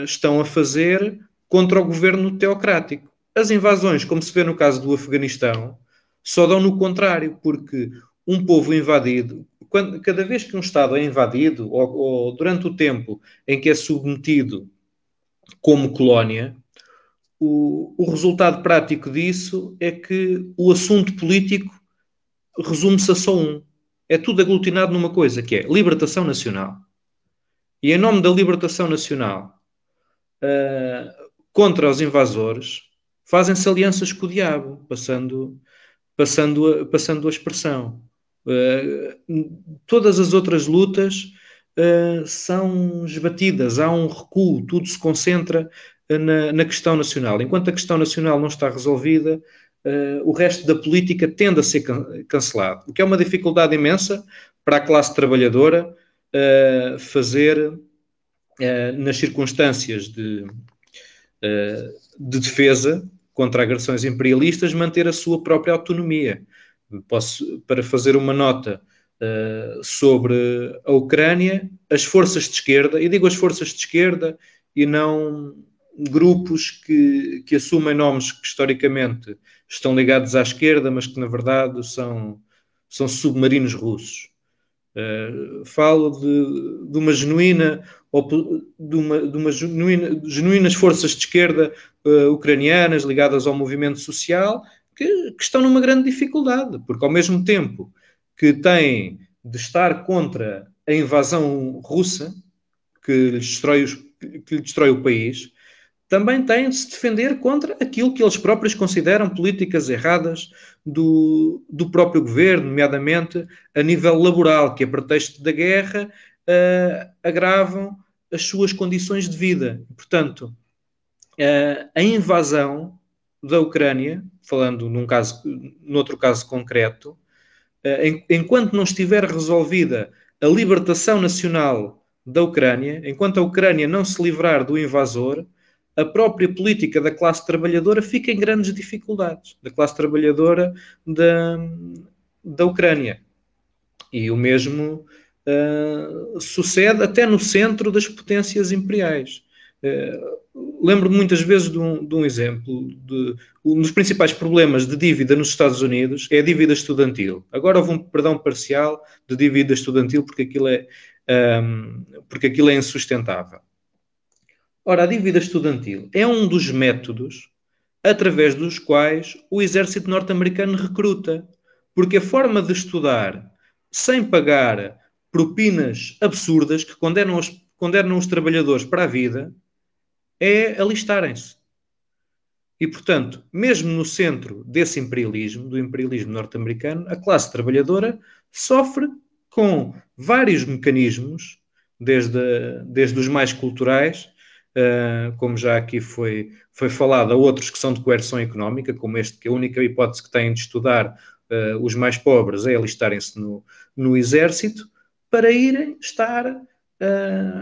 estão a fazer contra o governo teocrático. As invasões, como se vê no caso do Afeganistão, só dão no contrário, porque um povo invadido, quando, cada vez que um Estado é invadido, ou, ou durante o tempo em que é submetido como colónia, o, o resultado prático disso é que o assunto político resume-se a só um. É tudo aglutinado numa coisa, que é libertação nacional. E em nome da libertação nacional uh, contra os invasores, fazem-se alianças com o diabo, passando, passando, passando a expressão. Uh, todas as outras lutas uh, são esbatidas, há um recuo, tudo se concentra na, na, questão nacional. Enquanto a questão nacional não está resolvida, uh, o resto da política tende a ser can cancelado, o que é uma dificuldade imensa para a classe trabalhadora fazer, nas circunstâncias de, de defesa contra agressões imperialistas, manter a sua própria autonomia. Posso, para fazer uma nota uh, sobre a Ucrânia, as forças de esquerda, e digo as forças de esquerda e não grupos que, que assumem nomes que historicamente estão ligados à esquerda, mas que na verdade são, são submarinos russos. Uh, falo de, de, uma genuína de uma, de uma genuína, genuínas forças de esquerda uh, ucranianas ligadas ao movimento social que, que, estão numa grande dificuldade, porque ao mesmo tempo que têm de estar contra a invasão russa que lhes destrói, os, que lhe destrói o país, também têm de se defender contra aquilo que eles próprios consideram políticas erradas do, do próprio governo, nomeadamente a nível laboral, que a pretexto da guerra uh, agravam as suas condições de vida. Portanto, uh, a invasão da Ucrânia, falando num caso, noutro caso concreto, uh, enquanto não estiver resolvida a libertação nacional da Ucrânia, enquanto a Ucrânia não se livrar do invasor, a própria política da classe trabalhadora fica em grandes dificuldades, da classe trabalhadora da, da Ucrânia. E o mesmo uh, sucede até no centro das potências imperiais. Uh, lembro muitas vezes de um, de um exemplo. De, um dos principais problemas de dívida nos Estados Unidos é a dívida estudantil. Agora houve um perdão parcial de dívida estudantil porque aquilo é, um, porque aquilo é insustentável. Ora, a dívida estudantil é um dos métodos através dos quais o exército norte-americano recruta, porque a forma de estudar sem pagar propinas absurdas que condenam os, condenam os trabalhadores para a vida é alistarem-se. E, portanto, mesmo no centro desse imperialismo, do imperialismo norte-americano, a classe trabalhadora sofre com vários mecanismos, desde, desde os mais culturais uh, como já aqui foi, foi falado, a outros que são de coerção económica, como este, que a única hipótese que têm de estudar uh, os mais pobres é alistarem-se no, no exército, para irem estar,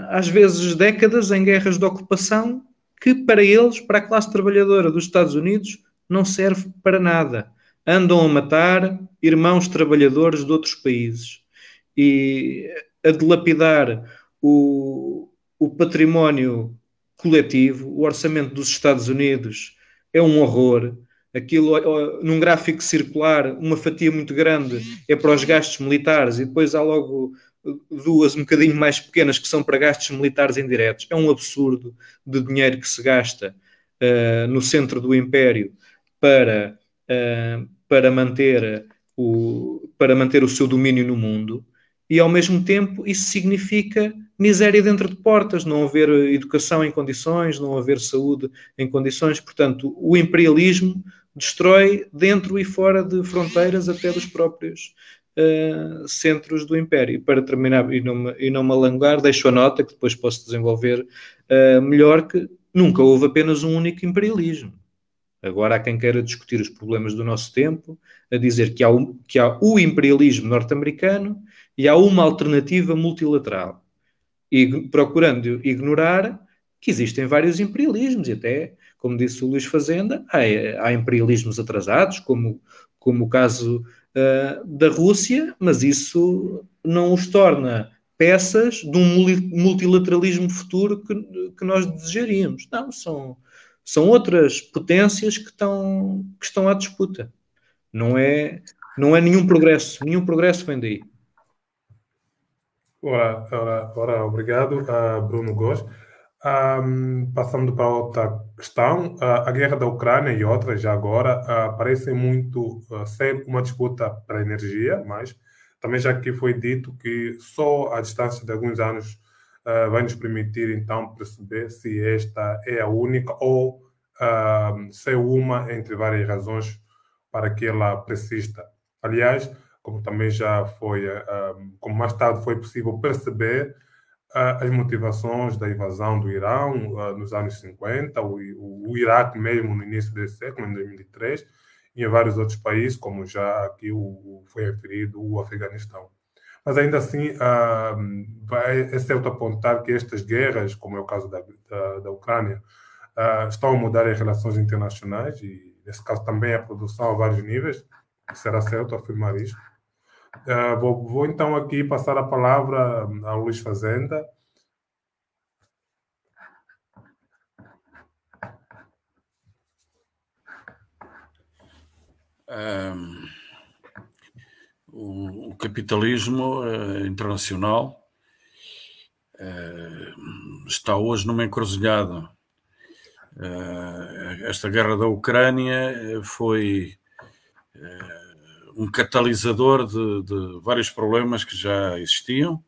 às vezes, décadas em guerras de ocupação que, para eles, para a classe trabalhadora dos Estados Unidos, não serve para nada. Andam a matar irmãos trabalhadores de outros países e a dilapidar o, o património coletivo, o orçamento dos Estados Unidos é um horror. Aquilo, num gráfico circular, uma fatia muito grande é para os gastos militares e depois há logo duas um bocadinho mais pequenas que são para gastos militares indiretos. É um absurdo de dinheiro que se gasta uh, no centro do império para, uh, para, manter o, para manter o seu domínio no mundo e ao mesmo tempo isso significa miséria dentro de portas, não haver educação em condições, não haver saúde em condições. Portanto, o imperialismo destrói dentro e fora de fronteiras até dos próprios uh, centros do Império. E para terminar e não, me, e não me alongar, deixo a nota que depois posso desenvolver uh, melhor que nunca houve apenas um único imperialismo. Agora há quem queira discutir os problemas do nosso tempo, a dizer que há o, que há o imperialismo norte-americano e há uma alternativa multilateral, e procurando ignorar que existem vários imperialismos e até, como disse o Luís Fazenda, há, há imperialismos atrasados, como, como o caso uh, da Rússia, mas isso não os torna peças de um multilateralismo futuro que, que nós desejaríamos. Não, são, são outras potências que estão, que estão à disputa. Não é, não é nenhum progresso. Nenhum progresso vem daí. Ora, ora, ora obrigado, uh, Bruno Góes. Um, passando para outra questão, uh, a guerra da Ucrânia e outras já agora uh, parecem muito uh, ser uma disputa para energia, mas também já que foi dito que só a distância de alguns anos uh, vai nos permitir então perceber se esta é a única ou se é uma entre várias razões para que ela persista. Aliás, como também já foi, como mais tarde foi possível perceber, as motivações da invasão do Irão nos anos 50, o, o, o Iraque mesmo no início desse século, em 2003, e em vários outros países, como já aqui o, foi referido, o Afeganistão. Mas ainda assim, uh, vai, é certo apontar que estas guerras, como é o caso da, da, da Ucrânia, uh, estão a mudar as relações internacionais e, nesse caso, também a produção a vários níveis. Será certo afirmar isto? Uh, vou, vou, então aqui passar a palavra ao Luís Fazenda. Um o, o capitalismo uh, internacional uh, está hoje numa encruzilhada. Esta guerra da Ucrânia foi um catalisador de, de, vários problemas que já existiam.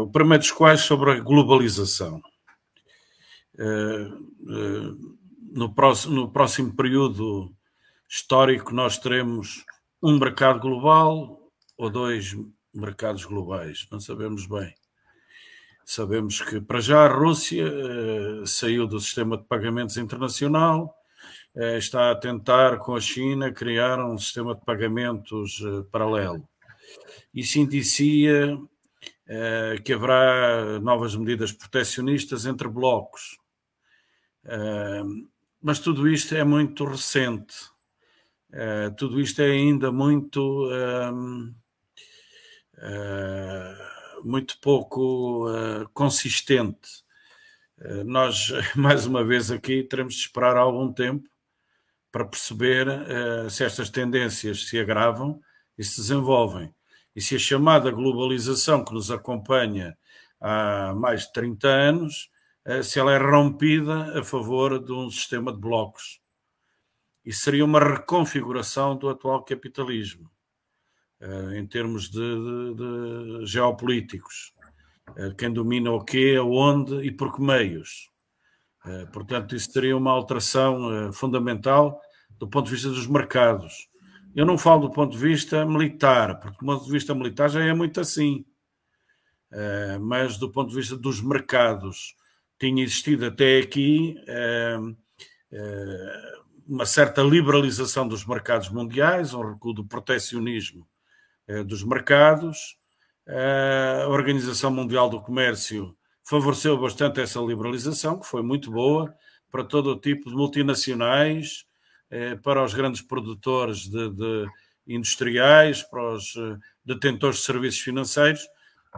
o primeiro dos quais sobre a globalização. no, próximo, no próximo período histórico, nós teremos um mercado global ou dois mercados globais, não sabemos bem. Sabemos que, para já, a Rússia saiu do sistema de pagamentos internacional, está a tentar, com a China, criar um sistema de pagamentos uh, paralelo. Isso indicia que haverá novas medidas proteccionistas entre blocos. mas tudo isto é muito recente tudo isto é ainda muito, muito pouco consistente. nós, <laughs> mais uma vez aqui, teremos de esperar algum tempo para perceber se estas tendências se agravam e se desenvolvem. E se a chamada globalização que nos acompanha há mais de 30 anos, se ela é rompida a favor de um sistema de blocos e seria uma reconfiguração do atual capitalismo, uh, em termos de, de, de geopolíticos. Quem domina o quê, aonde e por que meios. Uh, portanto, isso seria uma alteração fundamental do ponto de vista dos mercados. Eu não falo do ponto de vista militar, porque do ponto de vista militar já é muito assim. mas do ponto de vista dos mercados, tinha existido até aqui uma certa liberalização dos mercados mundiais, um recuo do protecionismo eh, dos mercados. Eh, a Organização Mundial do Comércio favoreceu bastante essa liberalização, que foi muito boa para todo o tipo de multinacionais, eh, para os grandes produtores de, de industriais, para os detentores de serviços financeiros.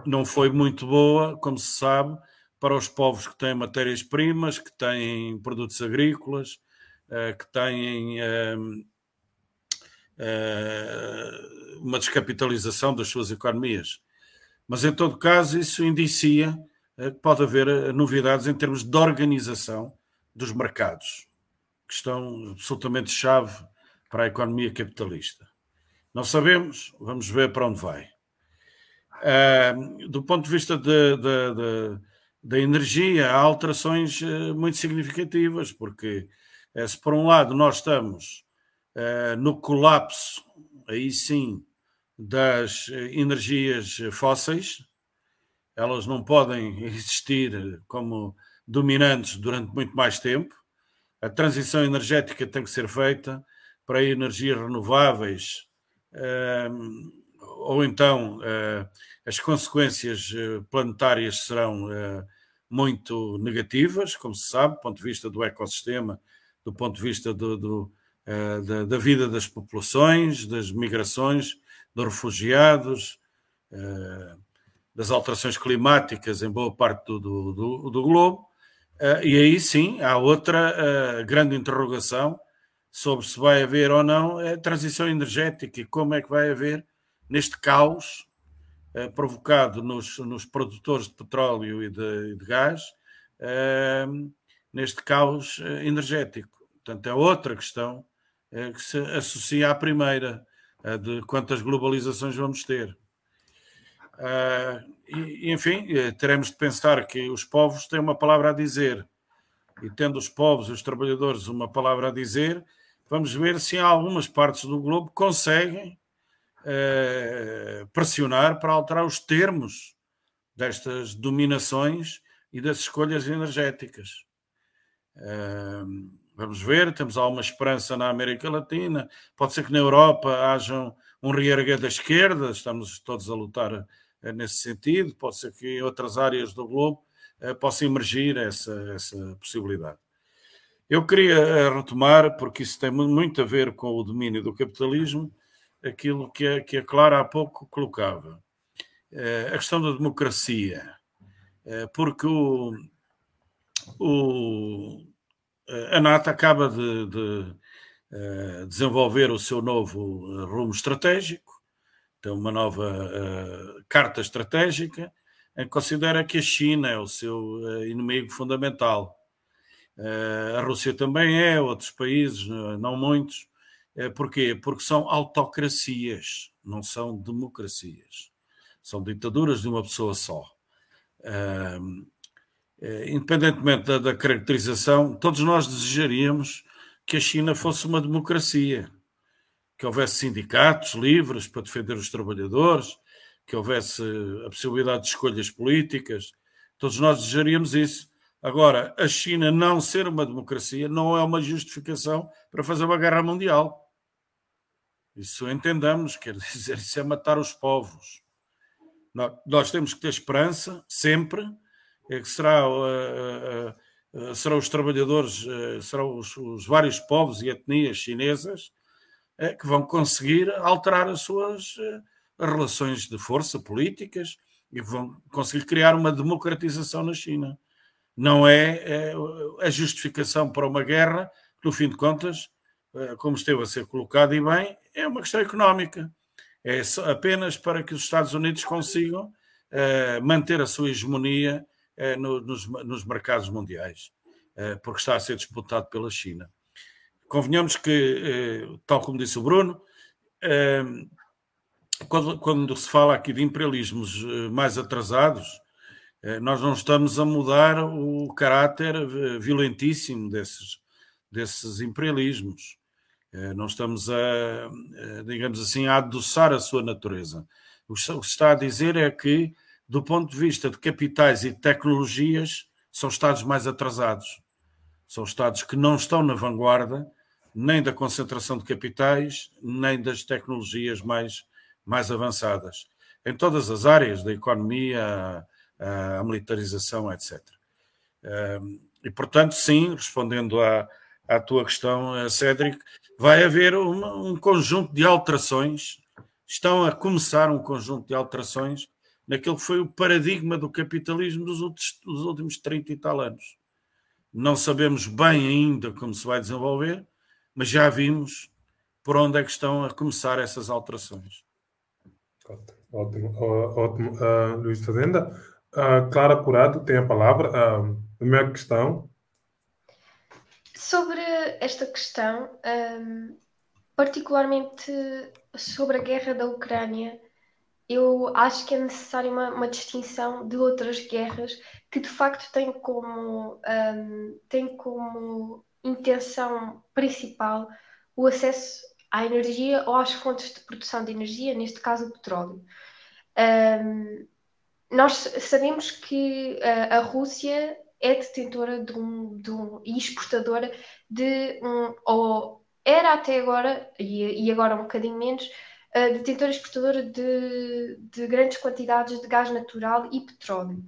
Não foi muito boa, como se sabe, para os povos que têm matérias-primas, que têm produtos agrícolas, eh, que têm ehm, eh, uma descapitalização das suas economias. Mas, em todo caso, isso indicia eh, pode haver novidades em termos de organização dos mercados, que estão absolutamente chave para a economia capitalista. Não sabemos, vamos ver para onde vai. Do ponto de vista da energia, há alterações uh, muito significativas, porque se por um lado nós estamos no colapso, aí sim, das energias fósseis, elas não podem existir como dominantes durante muito mais tempo. A transição energética tem que ser feita para energias renováveis, ou então as consequências eh, planetárias serão eh, muito negativas, como se sabe, do ponto de vista do ecossistema, do ponto de vista do, do, eh, da, da, vida das populações, das migrações, dos refugiados, das alterações climáticas em boa parte do, do, do globo. E aí sim há outra grande interrogação sobre se vai haver ou não a transição energética e como é que vai haver neste caos eh, provocado nos, nos, produtores de petróleo e de, de gás, neste caos energético. Portanto, é outra questão que se associa à primeira, de quantas globalizações vamos ter. E, enfim, teremos de pensar que os povos têm uma palavra a dizer, e tendo os povos os trabalhadores uma palavra a dizer, vamos ver se em algumas partes do globo conseguem eh, pressionar para alterar os termos destas dominações e das escolhas energéticas. Uh, vamos ver, temos alguma esperança na América Latina, pode ser que na Europa haja um reerguer da esquerda, estamos todos a lutar nesse sentido, pode ser que em outras áreas do globo uh, possa emergir essa, essa possibilidade. Eu queria retomar, porque isso tem muito a ver com o domínio do capitalismo, aquilo que a, que a Clara há pouco colocava, eh, a questão da democracia, eh, porque o, o, a NATO acaba de, de eh, desenvolver o seu novo rumo estratégico, tem uma nova carta estratégica, que considera que a China é o seu inimigo fundamental. a Rússia também é, outros países, não muitos, porquê? Porque são autocracias, não são democracias. São ditaduras de uma pessoa só. Independentemente da, da, caracterização, todos nós desejaríamos que a China fosse uma democracia, que houvesse sindicatos livres para defender os trabalhadores, que houvesse a possibilidade de escolhas políticas. Todos nós desejaríamos isso. Agora, a China não ser uma democracia não é uma justificação para fazer uma guerra mundial. Isso entendamos, quer dizer, isso é matar os povos. Nós, temos que ter esperança, sempre, é que será, uh, uh, uh, serão os trabalhadores, serão os, os, vários povos e etnias chinesas que vão conseguir alterar as suas relações de força políticas e vão conseguir criar uma democratização na China. Não é, é a justificação para uma guerra, que, no fim de contas, eh, como esteve a ser colocado e bem, é uma questão económica. É apenas para que os Estados Unidos consigam manter a sua hegemonia no, nos, mercados mundiais, porque está a ser disputado pela China. Convenhamos que, tal como disse o Bruno, quando, quando, se fala aqui de imperialismos mais atrasados, nós não estamos a mudar o caráter violentíssimo desses, desses imperialismos. Eh, não estamos a, digamos assim, a adoçar a sua natureza. O que se está a dizer é que, do ponto de vista de capitais e tecnologias, são Estados mais atrasados. São Estados que não estão na vanguarda nem da concentração de capitais, nem das tecnologias mais, mais avançadas. Em todas as áreas da economia, a, a militarização, etc. E, portanto, sim, respondendo à, à tua questão, eh, Cédric, vai haver um conjunto de alterações, estão a começar um conjunto de alterações naquele que foi o paradigma do capitalismo dos últimos, dos últimos 30 e tal anos. Não sabemos bem ainda como se vai desenvolver, mas já vimos por onde é que estão a começar essas alterações. Ótimo, ótimo. Uh, Luís Fazenda. Uh, Clara Curado tem a palavra. Uh, a minha questão Sobre esta questão, um, particularmente sobre a guerra da Ucrânia, eu acho que é necessária uma, uma, distinção de outras guerras que de facto têm como, um, têm como intenção principal o acesso à energia ou às fontes de produção de energia, neste caso o petróleo. Um, nós sabemos que a, a, Rússia é detentora de um, de um, e exportadora de um, ou era até agora, e, e agora um bocadinho menos, uh, detentora e exportadora de, de grandes quantidades de gás natural e petróleo.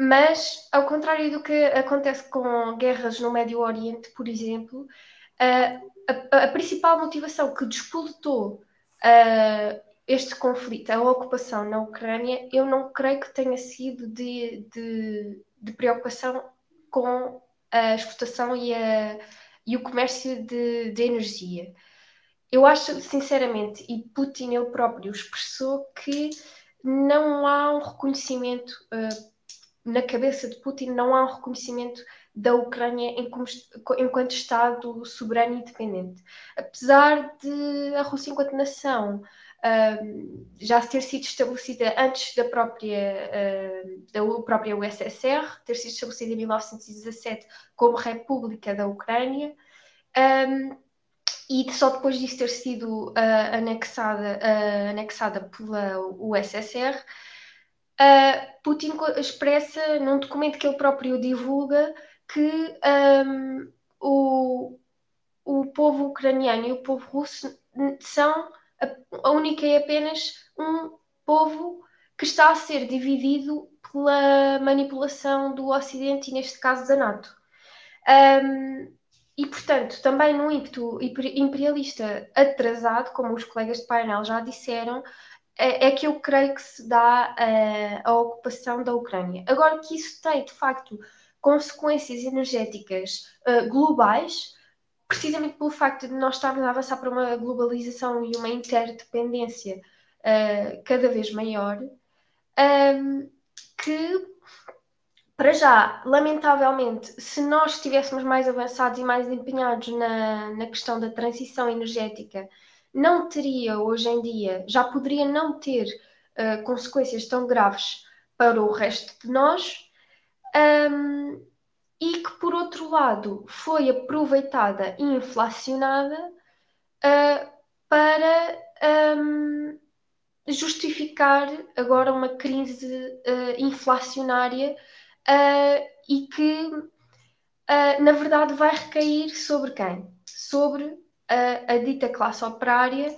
Mas, ao contrário do que acontece com guerras no Médio Oriente, por exemplo, uh, a, a, principal motivação que despoletou uh, este conflito, a ocupação na Ucrânia, eu não creio que tenha sido de, de, de preocupação com a exportação e, a, e o comércio de, de, energia. Eu acho, sinceramente, e Putin ele próprio expressou que não há um reconhecimento, uh, na cabeça de Putin, não há um reconhecimento da Ucrânia enquanto Estado soberano e independente. Apesar de a Rússia, enquanto nação, já ter sido estabelecida antes da própria, uh, da própria USSR, ter sido estabelecida em 1917 como República da Ucrânia, um, e só depois disso ter sido uh, anexada, uh, anexada pela USSR, Putin expressa num documento que ele próprio divulga que um, o, o povo ucraniano e o povo russo são a única é apenas um povo que está a ser dividido pela manipulação do Ocidente e, neste caso, da NATO. Um, e, portanto, também num ímpeto imperialista atrasado, como os colegas de painel já disseram, é, é que eu creio que se dá a, a ocupação da Ucrânia. Agora que isso tem, de facto, consequências energéticas uh, globais, precisamente pelo facto de nós estarmos a avançar para uma globalização e uma interdependência uh, cada vez maior, ehm, que, para já, lamentavelmente, se nós estivéssemos mais avançados e mais empenhados na, na questão da transição energética, não teria hoje em dia, já poderia não ter uh, consequências tão graves para o resto de nós. Um, e que, por outro lado, foi aproveitada e inflacionada uh, para um, justificar agora uma crise uh, inflacionária e que, na verdade, vai recair sobre quem? Sobre a, a dita classe operária,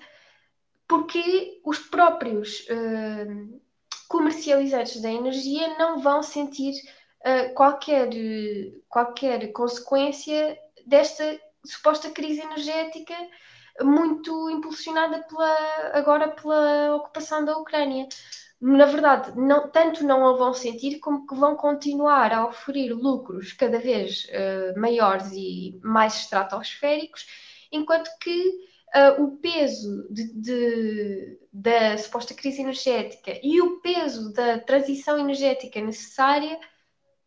porque os próprios comercializantes da energia não vão sentir uh, qualquer, qualquer consequência desta suposta crise energética muito impulsionada pela, agora pela ocupação da Ucrânia. Na verdade, não, tanto não a vão sentir como que vão continuar a oferir lucros cada vez uh, maiores e mais estratosféricos, enquanto que uh, o peso de, de, da suposta crise energética e o peso da transição energética necessária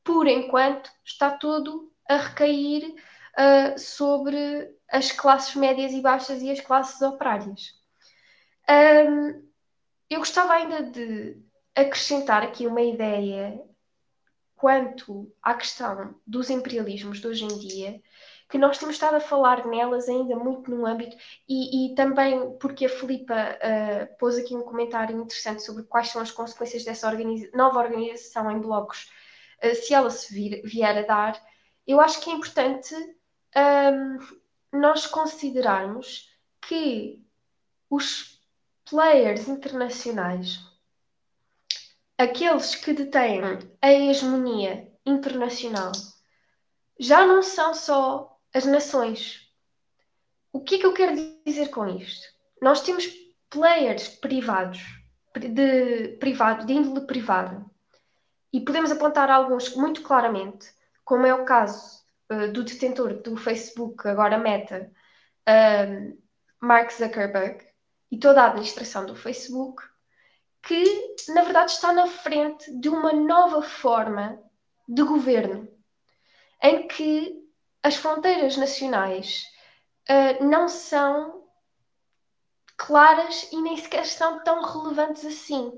por enquanto, está todo a recair uh, sobre as classes médias e baixas e as classes operárias. Um, eu gostava ainda de acrescentar aqui uma ideia quanto à questão dos imperialismos de hoje em dia, que nós temos estado a falar nelas ainda muito no âmbito, e, e também porque a Filipa uh, pôs aqui um comentário interessante sobre quais são as consequências dessa organiza nova organização em blocos. Eh, se ela se vir, vier a dar, eu acho que é importante um, nós considerarmos que os players internacionais, aqueles que detêm a hegemonia internacional, já não são só as nações. O que é que eu quero dizer com isto? Nós temos players privados, de, privado, de índole privada, e podemos apontar alguns muito claramente, como é o caso uh, do detentor do Facebook, agora Meta, uh, Mark Zuckerberg, e toda a administração do Facebook, que na verdade está na frente de uma nova forma de governo, em que as fronteiras nacionais uh, não são claras e nem sequer são tão relevantes assim.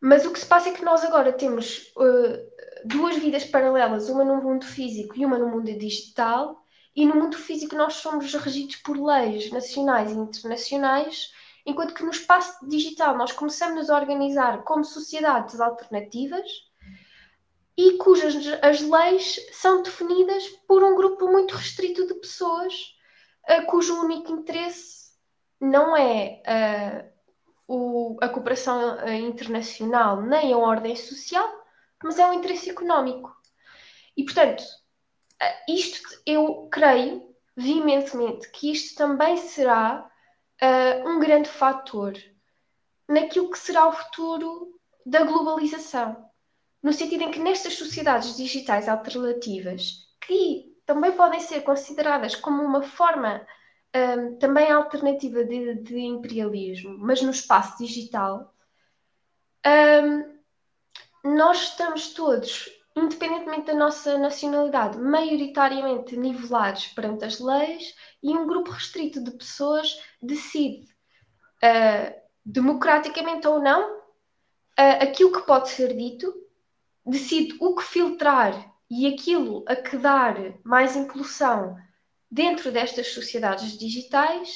Mas o que se passa é que nós agora temos uh, duas vidas paralelas, uma no mundo físico e uma no mundo digital, e no mundo físico nós somos regidos por leis nacionais e internacionais, enquanto que no espaço digital nós começamos a organizar como sociedades alternativas e cujas as leis são definidas por um grupo muito restrito de pessoas, uh, cujo único interesse não é uh, o, a cooperação uh, internacional nem a ordem social, mas é um interesse económico. E, portanto, isto eu creio veementemente que isto também será um grande fator naquilo que será o futuro da globalização no sentido em que nestas sociedades digitais alternativas, que também podem ser consideradas como uma forma um, também alternativa de, de, imperialismo, mas no espaço digital, um, nós estamos todos, independentemente da nossa nacionalidade, maioritariamente nivelados perante as leis e um grupo restrito de pessoas decide, uh, democraticamente ou não, uh, aquilo que pode ser dito decide o que filtrar e aquilo a que dar mais inclusão dentro destas sociedades digitais,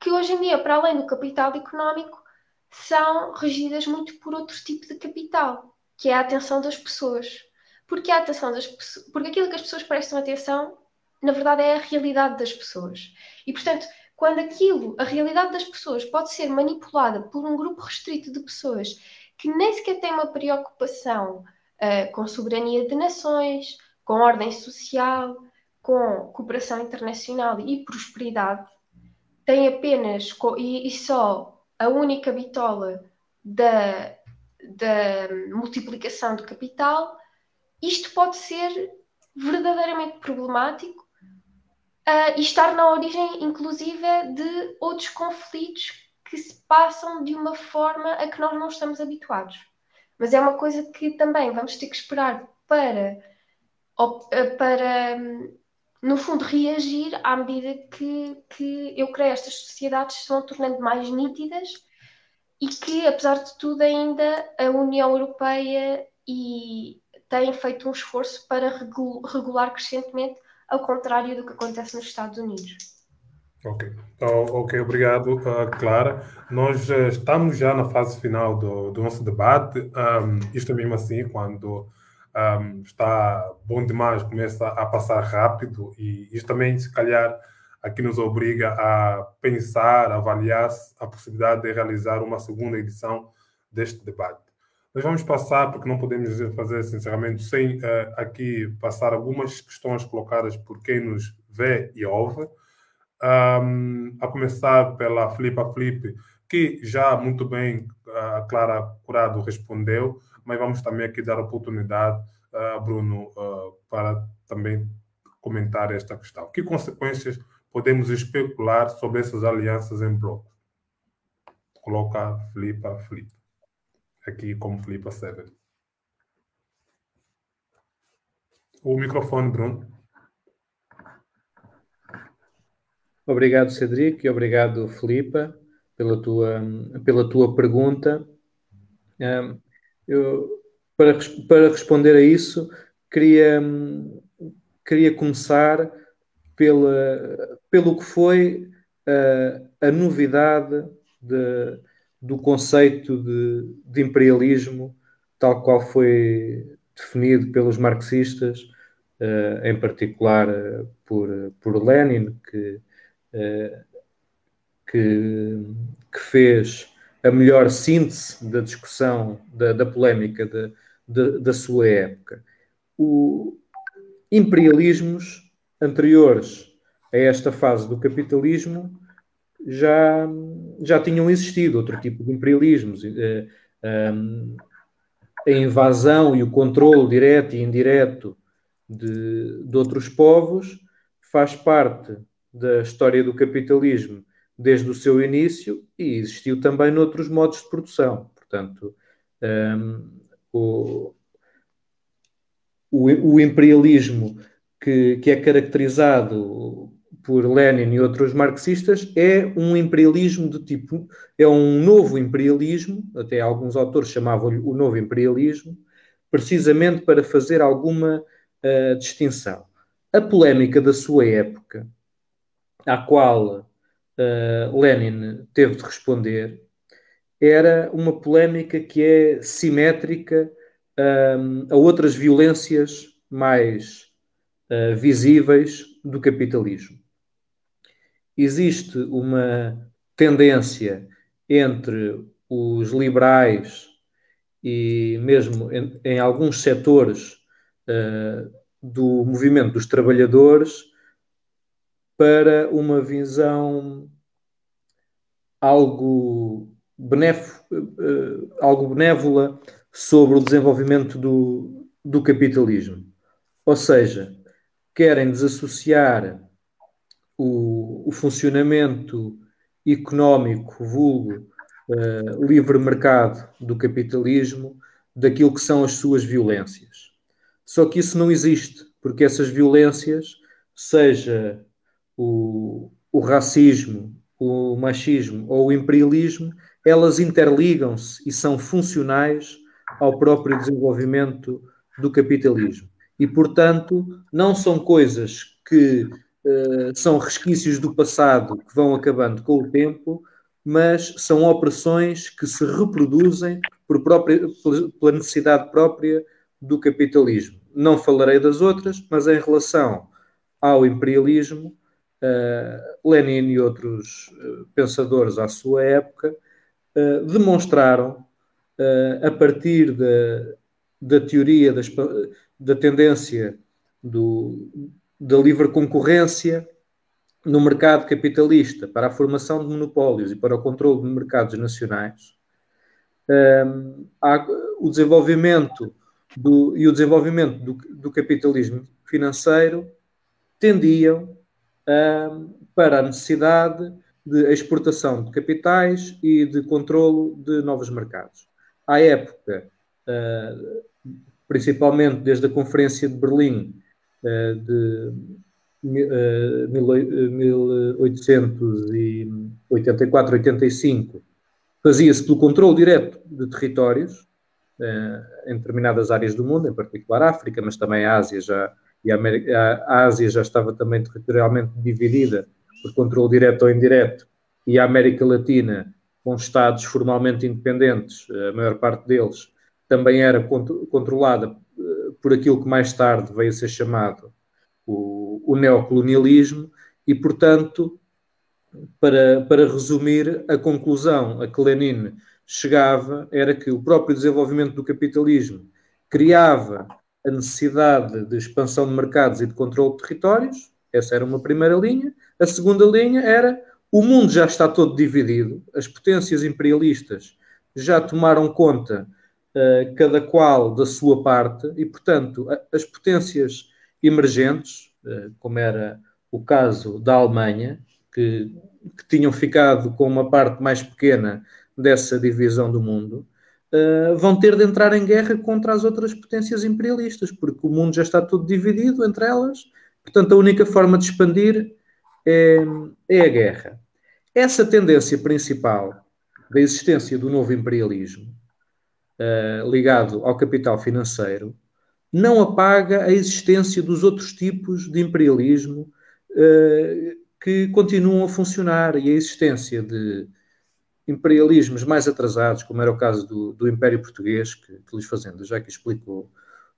que hoje em dia, para além do capital económico, são regidas muito por outro tipo de capital, que é a atenção das pessoas. Porque a atenção das porque aquilo que as pessoas prestam atenção, na verdade, é a realidade das pessoas. E, portanto, quando aquilo, a realidade das pessoas, pode ser manipulada por um grupo restrito de pessoas que nem sequer têm uma preocupação uh, com soberania de nações, com ordem social, com cooperação internacional e prosperidade, tem apenas e, e só a única bitola da, da multiplicação do capital, isto pode ser verdadeiramente problemático uh, e estar na origem, inclusive, de outros conflitos que se passam de uma forma a que nós não estamos habituados. Mas é uma coisa que também vamos ter que esperar para, eh, para no fundo, reagir à medida que, que eu creio estas sociedades se vão tornando mais nítidas e que, apesar de tudo, ainda a União Europeia e tem feito um esforço para regular crescentemente, ao contrário do que acontece nos Estados Unidos. Ok, oh, ok, obrigado, uh, Clara. Nós uh, estamos já na fase final do, do nosso debate. Um, isto mesmo assim, quando um, está bom demais, começa a passar rápido, e isto também, se calhar, aqui nos obriga a pensar, avaliar a possibilidade de realizar uma segunda edição deste debate. Nós vamos passar, porque não podemos fazer esse encerramento sem uh, aqui passar algumas questões colocadas por quem nos vê e ouve um, a começar pela Flipa Flip, que já muito bem a Clara Curado respondeu, mas vamos também aqui dar oportunidade a uh, Bruno uh, para também comentar esta questão. Que consequências podemos especular sobre essas alianças em bloco? Coloca Flipa Flip. Aqui como Flipa 7. O microfone, Bruno. Obrigado, Cedric, e obrigado, Filipa, pela tua, pela tua pergunta. Eu, para, para responder a isso, queria, queria começar pela, pelo que foi a, a novidade de, do conceito de, de, imperialismo, tal qual foi definido pelos marxistas, uh, em particular uh, por, por Lenin, que que, que, fez a melhor síntese da discussão, da, da polémica de, de, da sua época. O imperialismos anteriores a esta fase do capitalismo já, já tinham existido outro tipo de imperialismos. Eh, ehm, a invasão e o controle direto e indireto de, de outros povos faz parte da história do capitalismo desde o seu início e existiu também noutros modos de produção. Portanto, um, o, o, o, imperialismo que, que, é caracterizado por Lenin e outros marxistas, é um imperialismo de tipo, é um novo imperialismo, até alguns autores chamavam-lhe o novo imperialismo, precisamente para fazer alguma uh, distinção. A polémica da sua época, à qual uh, Lenin teve de responder, era uma polémica que é simétrica um, a outras violências mais uh, visíveis do capitalismo. Existe uma tendência entre os liberais e mesmo em, em alguns setores uh, do movimento dos trabalhadores para uma visão algo, benéf, uh, algo benévola sobre o desenvolvimento do, do capitalismo. Ou seja, querem desassociar o, o funcionamento económico, vulgo, uh, livre mercado do capitalismo, daquilo que são as suas violências. Só que isso não existe, porque essas violências, seja o, o racismo, o machismo ou o imperialismo, elas interligam-se e são funcionais ao próprio desenvolvimento do capitalismo. E, portanto, não são coisas que uh, são resquícios do passado que vão acabando com o tempo, mas são operações que se reproduzem por própria, pela necessidade própria do capitalismo. Não falarei das outras, mas em relação ao imperialismo, Lenin e outros uh, pensadores à sua época uh, demonstraram, a partir da, da teoria da tendência do, da livre concorrência, no mercado capitalista para a formação de monopólios e para o controle de mercados nacionais, o desenvolvimento do, e o desenvolvimento do, do capitalismo financeiro tendiam para a necessidade de exportação de capitais e de controlo de novos mercados. À época, uh, principalmente desde a Conferência de Berlim uh, de 1884-85 eh, fazia-se pelo controle direto de territórios eh, em determinadas áreas do mundo, em particular a África, mas também a Ásia já e a, América, a Ásia já estava também territorialmente dividida por controle direto ou indireto. E a América Latina com estados formalmente independentes, a maior parte deles também era controlada eh, por aquilo que mais tarde veio a ser chamado o, o neocolonialismo. E, portanto, para, para resumir, a conclusão a que Lenin chegava era que o próprio desenvolvimento do capitalismo criava a necessidade de expansão de mercados e de controle de territórios, essa era uma primeira linha. A segunda linha era o mundo já está todo dividido, as potências imperialistas já tomaram conta, uh, cada qual da sua parte, e, portanto, as potências emergentes, eh, como era o caso da Alemanha, que, que tinham ficado com uma parte mais pequena dessa divisão do mundo, Uh, vão ter de entrar em guerra contra as outras potências imperialistas, porque o mundo já está todo dividido entre elas, portanto, a única forma de expandir é, é a guerra. Essa tendência principal da existência do novo imperialismo, uh, ligado ao capital financeiro, não apaga a existência dos outros tipos de imperialismo uh, que continuam a funcionar e a existência de imperialismos mais atrasados, como era o caso do, do Império Português, que, que Luís Fazenda já que explicou,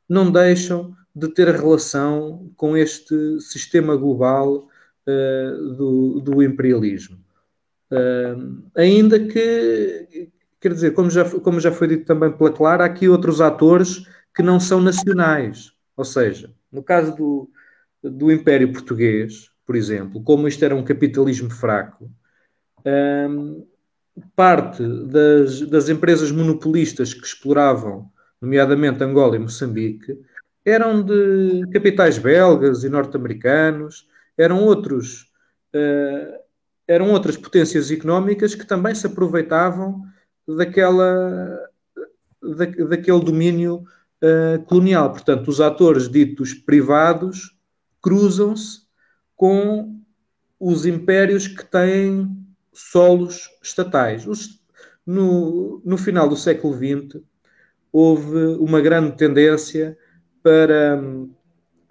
não deixam de ter relação com este sistema global uh, do, do, imperialismo. Uh, ainda que, quer dizer, como já, como já foi dito também pela Clara, há aqui outros atores que não são nacionais. Ou seja, no caso do, do Império Português, por exemplo, como isto era um capitalismo fraco, um, parte das, das empresas monopolistas que exploravam, nomeadamente Angola e Moçambique, eram de capitais belgas e norte-americanos, eram outros. Uh, eram outras potências económicas que também se aproveitavam daquela, da, daquele domínio uh, colonial. Portanto, os atores ditos privados cruzam-se com os impérios que têm solos estatais. Os, no, no final do século XX, houve uma grande tendência para hum,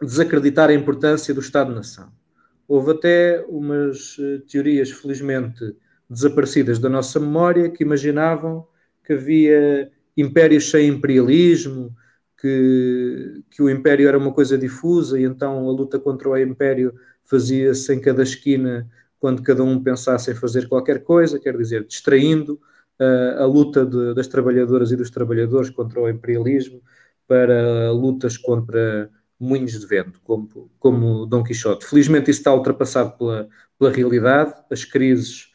desacreditar a importância do Estado-nação. Houve até umas eh, teorias, felizmente, desaparecidas da nossa memória, que imaginavam que havia impérios sem imperialismo, que, que o império era uma coisa difusa e então a luta contra o império fazia-se em cada esquina quando cada um pensasse em fazer qualquer coisa, quer dizer, distraindo uh, a luta de, das trabalhadoras e dos trabalhadores contra o imperialismo para lutas contra moinhos de vento, como, como Dom Quixote. Felizmente isso está ultrapassado pela, pela realidade, as crises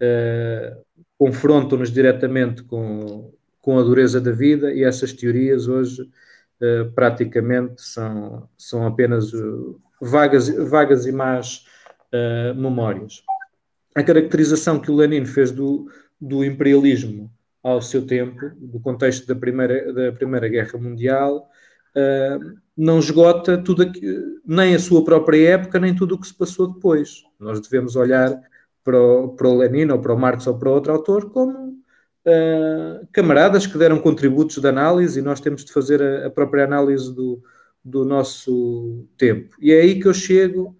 uh, confrontam-nos diretamente com, com a dureza da vida e essas teorias hoje uh, praticamente são, são apenas vagas, vagas e más memórias. A caracterização que o Lenin fez do, do imperialismo ao seu tempo, do contexto da Primeira, da primeira Guerra Mundial, uh, não esgota tudo aqui, nem a sua própria época, nem tudo o que se passou depois. Nós devemos olhar para o, para o Lenin ou para o Marx ou para outro autor como uh, camaradas que deram contributos de análise e nós temos de fazer a, a própria análise do, do nosso tempo. E é aí que eu chego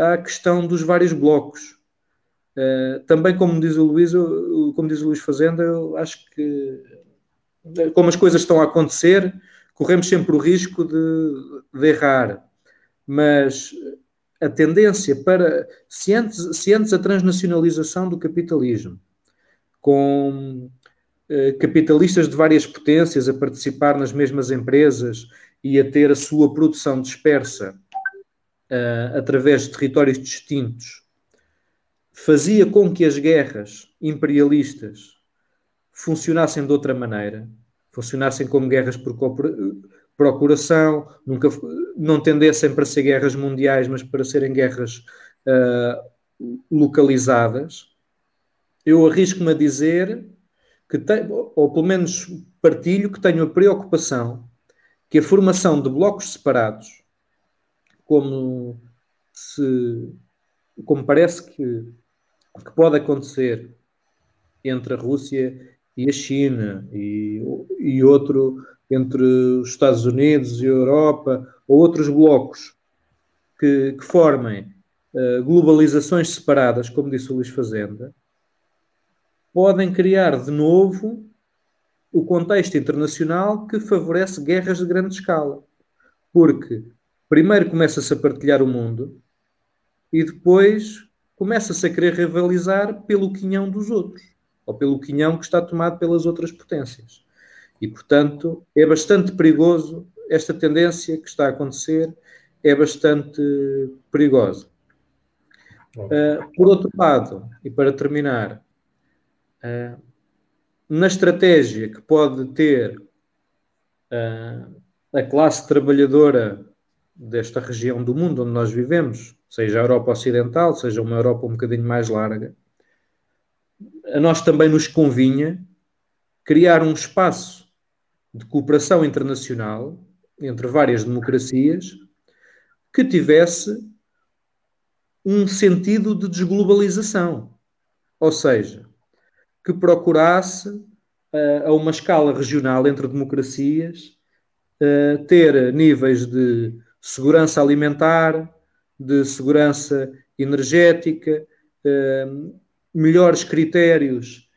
à questão dos vários blocos. Uh, também, como diz o Luís, como diz o Luís Fazenda, eu acho que como as coisas estão a acontecer, corremos sempre o risco de, de errar. Mas a tendência para. Se antes, se antes a transnacionalização do capitalismo, com eh, capitalistas de várias potências a participar nas mesmas empresas e a ter a sua produção dispersa uh, através de territórios distintos, fazia com que as guerras imperialistas funcionassem de outra maneira, funcionassem como guerras por procuração, nunca, não tendessem para ser guerras mundiais, mas para serem guerras uh, localizadas, eu arrisco-me a dizer que, tem, ou pelo menos partilho, que tenho a preocupação que a formação de blocos separados, como se como parece que, que pode acontecer entre a Rússia e a China e, e outro entre os Estados Unidos e a Europa, ou outros blocos que, que formem uh, globalizações separadas, como disse o Luís Fazenda, podem criar de novo o contexto internacional que favorece guerras de grande escala. Porque primeiro começa-se a partilhar o mundo e depois começa-se a querer rivalizar pelo quinhão dos outros, ou pelo quinhão que está tomado pelas outras potências. E, portanto, é bastante perigoso esta tendência que está a acontecer, é bastante perigosa. Uh, por outro lado, e para terminar, uh, na estratégia que pode ter uh, a classe trabalhadora desta região do mundo onde nós vivemos, seja a Europa Ocidental, seja uma Europa um bocadinho mais larga, a nós também nos convinha criar um espaço de cooperação internacional entre várias democracias que tivesse um sentido de desglobalização, ou seja, que procurasse uh, a uma escala regional entre democracias uh, ter níveis de segurança alimentar, de segurança energética, uh, melhores critérios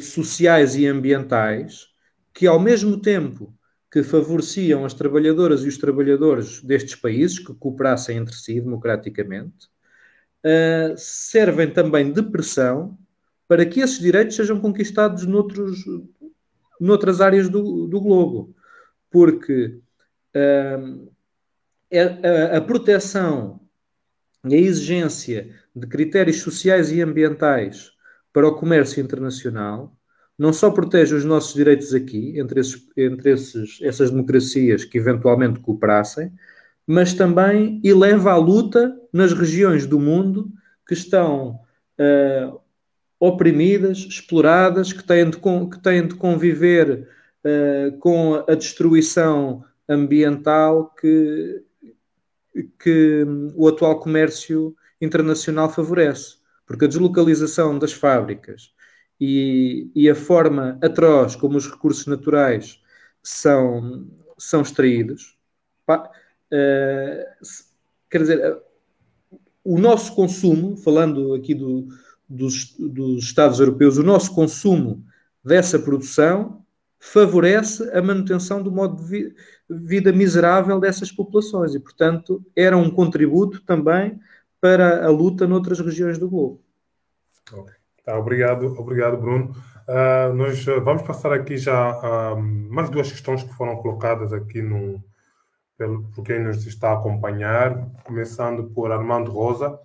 sociais e ambientais que, ao mesmo tempo que favoreciam as trabalhadoras e os trabalhadores destes países que cooperassem entre si democraticamente, uh, servem também de pressão para que esses direitos sejam conquistados noutros, noutras áreas do, do globo. Porque uh, a, a proteção e a exigência de critérios sociais e ambientais para o comércio internacional não só protege os nossos direitos aqui, entre, esses, entre esses, essas democracias que eventualmente cooperassem, mas também eleva a luta nas regiões do mundo que estão uh, oprimidas, exploradas, que têm de, que têm de conviver uh, com a destruição ambiental que, que o atual comércio internacional favorece, porque a deslocalização das fábricas e, e a forma atroz como os recursos naturais são, são extraídos, pá, uh, quer dizer, o nosso consumo, falando aqui do, dos, dos Estados europeus, o nosso consumo dessa produção favorece a manutenção do modo de vida miserável dessas populações e, portanto, era um contributo também para a luta noutras regiões do globo. Okay. Tá, obrigado, obrigado, Bruno. Uh, nós vamos passar aqui já uh, mais duas questões que foram colocadas aqui no, pelo, por quem nos está a acompanhar, começando por Armando Rosa,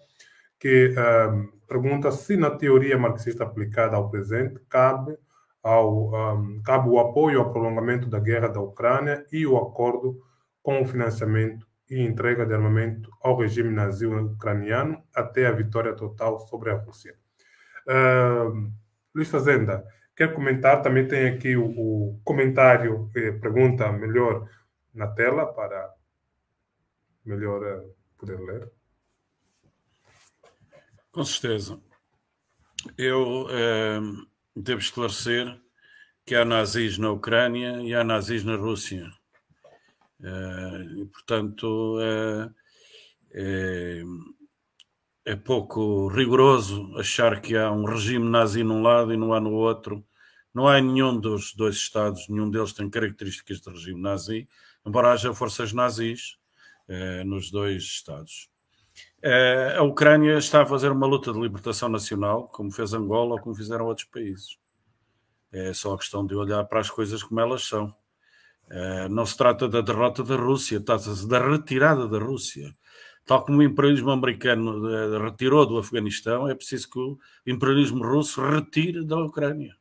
que uh, pergunta se na teoria marxista aplicada ao presente cabe ao, um, o apoio ao prolongamento da guerra da Ucrânia e o acordo com o financiamento e entrega de armamento ao regime nazi ucraniano até a vitória total sobre a Rússia. Uh, Luís Fazenda, quer comentar? Também tem aqui o, o comentário, eh, pergunta melhor na tela para melhor uh, poder ler. Com certeza. Eu uh, devo esclarecer que há nazis na Ucrânia e há nazis na Rússia. Uh, e, portanto, uh, é, é, pouco rigoroso achar que há um regime nazi num lado e não há no outro. Não há nenhum dos dois Estados, nenhum deles tem características de regime nazi, embora haja forças nazis uh, nos dois Estados. A Ucrânia está a fazer uma luta de libertação nacional, como fez Angola ou como fizeram outros países. É só a questão de olhar para as coisas como elas são. É, não se trata da derrota da Rússia, trata-se da retirada da Rússia. Tal como o imperialismo americano é, retirou do Afeganistão, é preciso que o imperialismo russo retire da Ucrânia.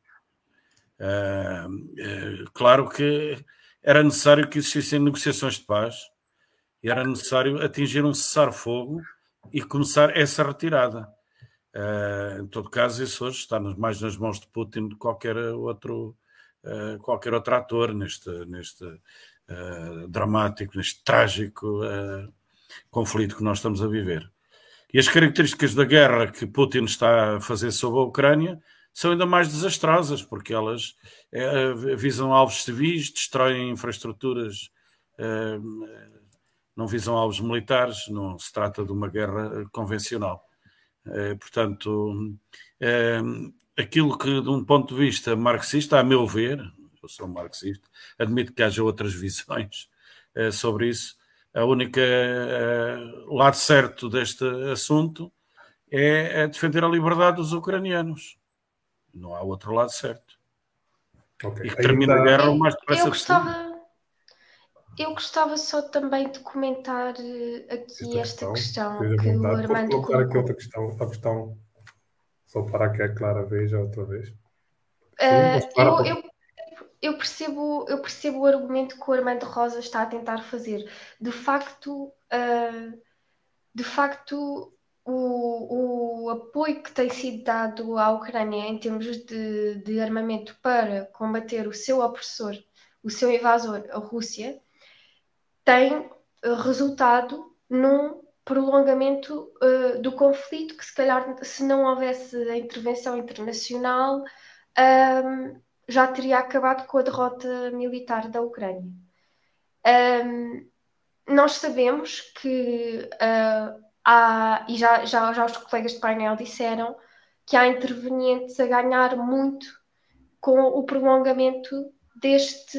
Claro que era necessário que existissem negociações de paz, era necessário atingir um cessar-fogo e começar essa retirada. Uh, em todo caso, isso hoje está mais nas mãos de Putin do que qualquer outro, uh, qualquer outro ator neste, neste uh, dramático, neste trágico conflito que nós estamos a viver. E as características da guerra que Putin está a fazer sobre a Ucrânia são ainda mais desastrosas, porque elas visam alvos civis, destroem infraestruturas, não visam alvos militares, não se trata de uma guerra convencional. Eh, portanto, eh, aquilo que, de um ponto de vista marxista, a meu ver, eu sou marxista, admito que haja outras <laughs> visões eh, sobre isso. A única lado certo deste assunto é, é, defender a liberdade dos ucranianos. Não há outro lado certo. Okay. E que termine a guerra o mais depressa possível. Eu gostava só também de comentar eh, aqui esta, questão, questão que o Armando Vou colocar aqui outra questão, a questão só para que a Clara veja outra vez. Uh, eu, eu, eu, percebo, eu percebo o argumento que o Armando Rosa está a tentar fazer. De facto, uh, de facto o, o apoio que tem sido dado à Ucrânia em termos de, de armamento para combater o seu opressor, o seu invasor, a Rússia, tem eh, resultado num prolongamento uh, do conflito que se calhar se não houvesse a intervenção internacional um, ehm, já teria acabado com a derrota militar da Ucrânia. Um, ehm, nós sabemos que uh, há, e já, já, já os colegas de painel disseram, que há intervenientes a ganhar muito com o prolongamento deste,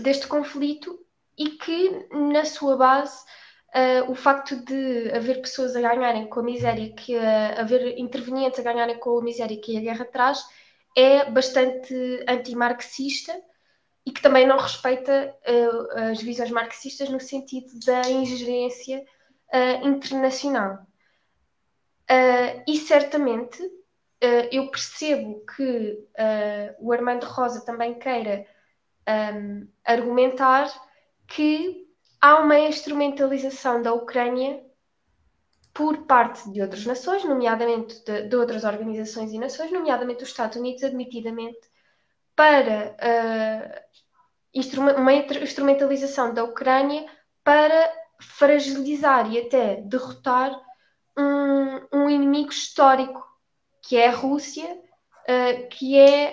deste conflito e que, na sua base, uh, o facto de haver pessoas a ganharem com a miséria, que uh, haver intervenientes a ganharem com a miséria que a guerra traz, é bastante antimarxista e que também não respeita uh, as visões marxistas no sentido da ingerência internacional. e certamente eu percebo que o Armando Rosa também queira um, argumentar que há uma instrumentalização da Ucrânia por parte de outras nações, nomeadamente de, de outras organizações e nações, nomeadamente os Estados Unidos, admitidamente, para uh, uma instrumentalização da Ucrânia para fragilizar e até derrotar um, um inimigo histórico, que é a Rússia, uh, que é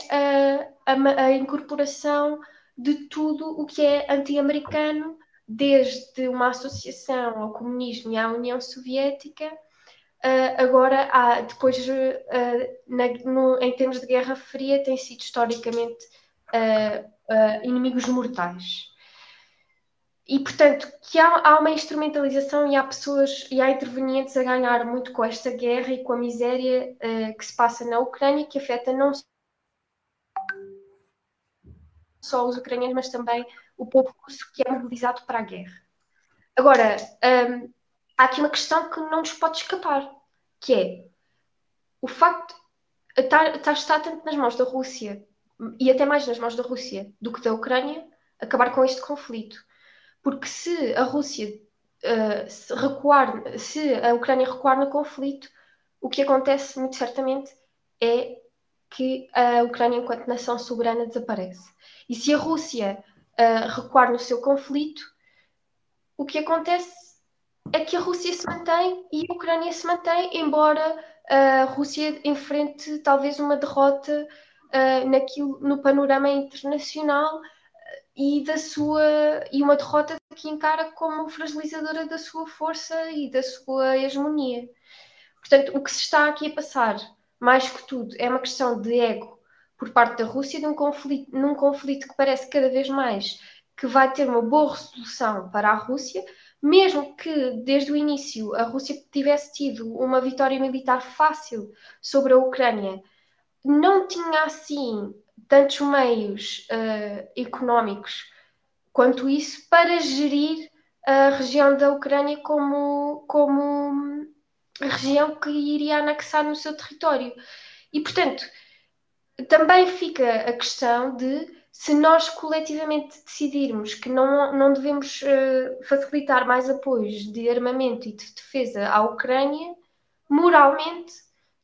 a, a, incorporação de tudo o que é anti-americano, desde uma associação ao comunismo e à União Soviética, Uh, agora, há, depois, uh, na, no, em termos de Guerra Fria, têm sido historicamente uh, inimigos mortais. E, portanto, que há, há, uma instrumentalização e há pessoas e há intervenientes a ganhar muito com esta guerra e com a miséria que se passa na Ucrânia, que afeta não só os ucranianos, mas também o povo russo que é mobilizado para a guerra. Agora, um, há aqui uma questão que não nos pode escapar, que é o facto de estar, estar tanto nas mãos da Rússia e até mais nas mãos da Rússia do que da Ucrânia acabar com este conflito. Porque se a Rússia uh, se recuar, se a Ucrânia recuar no conflito, o que acontece muito certamente é que a Ucrânia, enquanto nação soberana, desaparece. E se a Rússia uh, recuar no seu conflito, o que acontece é que a Rússia se mantém e a Ucrânia se mantém, embora a Rússia enfrente talvez uma derrota uh, naquilo, no panorama internacional e da sua e uma derrota que encara como fragilizadora da sua força e da sua hegemonia. Portanto, o que se está aqui a passar, mais que tudo, é uma questão de ego por parte da Rússia, de um conflito, num conflito que parece cada vez mais que vai ter uma boa resolução para a Rússia, mesmo que desde o início a Rússia tivesse tido uma vitória militar fácil sobre a Ucrânia, não tinha assim tantos meios uh, económicos quanto isso para gerir a região da Ucrânia como, como região que iria anexar no seu território. E, portanto, também fica a questão de se nós coletivamente decidirmos que não, não devemos uh, facilitar mais apoios de armamento e de defesa à Ucrânia, moralmente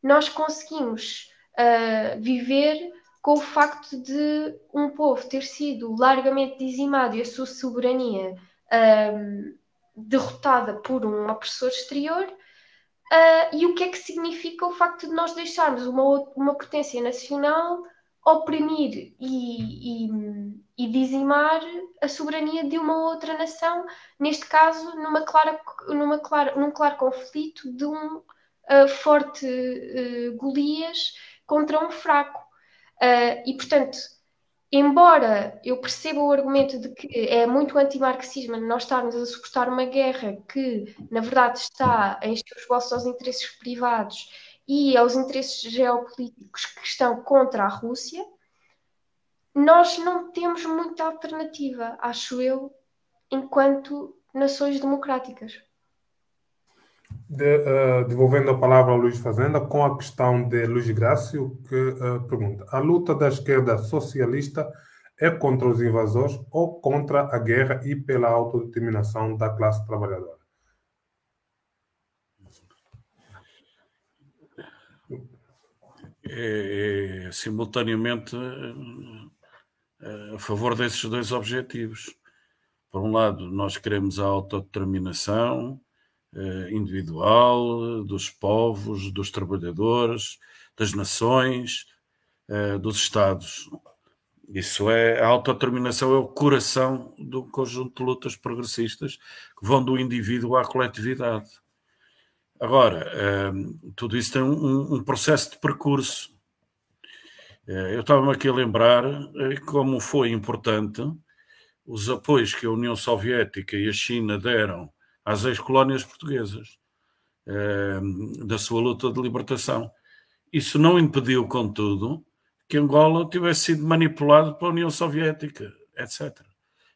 nós conseguimos uh, viver com o facto de um povo ter sido largamente dizimado e a sua soberania uh, derrotada por um opressor exterior. Uh, e o que é que significa o facto de nós deixarmos uma, uma potência nacional oprimir e, e, e, dizimar a soberania de uma outra nação, neste caso numa clara, numa clara, num claro conflito de um uh, forte uh, Golias contra um fraco. Uh, e, portanto, embora eu perceba o argumento de que é muito antimarxismo nós estarmos a suportar uma guerra que, na verdade, está a encher os bolsos aos interesses privados e aos interesses geopolíticos que estão contra a Rússia, nós não temos muita alternativa, acho eu, enquanto nações democráticas. De, uh, devolvendo a palavra ao Luís Fazenda, com a questão de Luís Grácio, que uh, pergunta: a luta da esquerda socialista é contra os invasores ou contra a guerra e pela autodeterminação da classe trabalhadora? é, é simultaneamente eh, a favor desses dois objetivos. Por um lado, nós queremos a autodeterminação individual dos povos, dos trabalhadores, das nações, eh, dos Estados. Isso é a autodeterminação, é o coração do conjunto de lutas progressistas que vão do indivíduo à coletividade. Agora, ehm, tudo isso tem um, um processo de percurso. Eh, eu estava-me aqui a lembrar eh, como foi importante os apoios que a União Soviética e a China deram às ex-colónias portuguesas ehm, da sua luta de libertação. Isso não impediu, contudo, que Angola tivesse sido manipulado pela União Soviética, etc.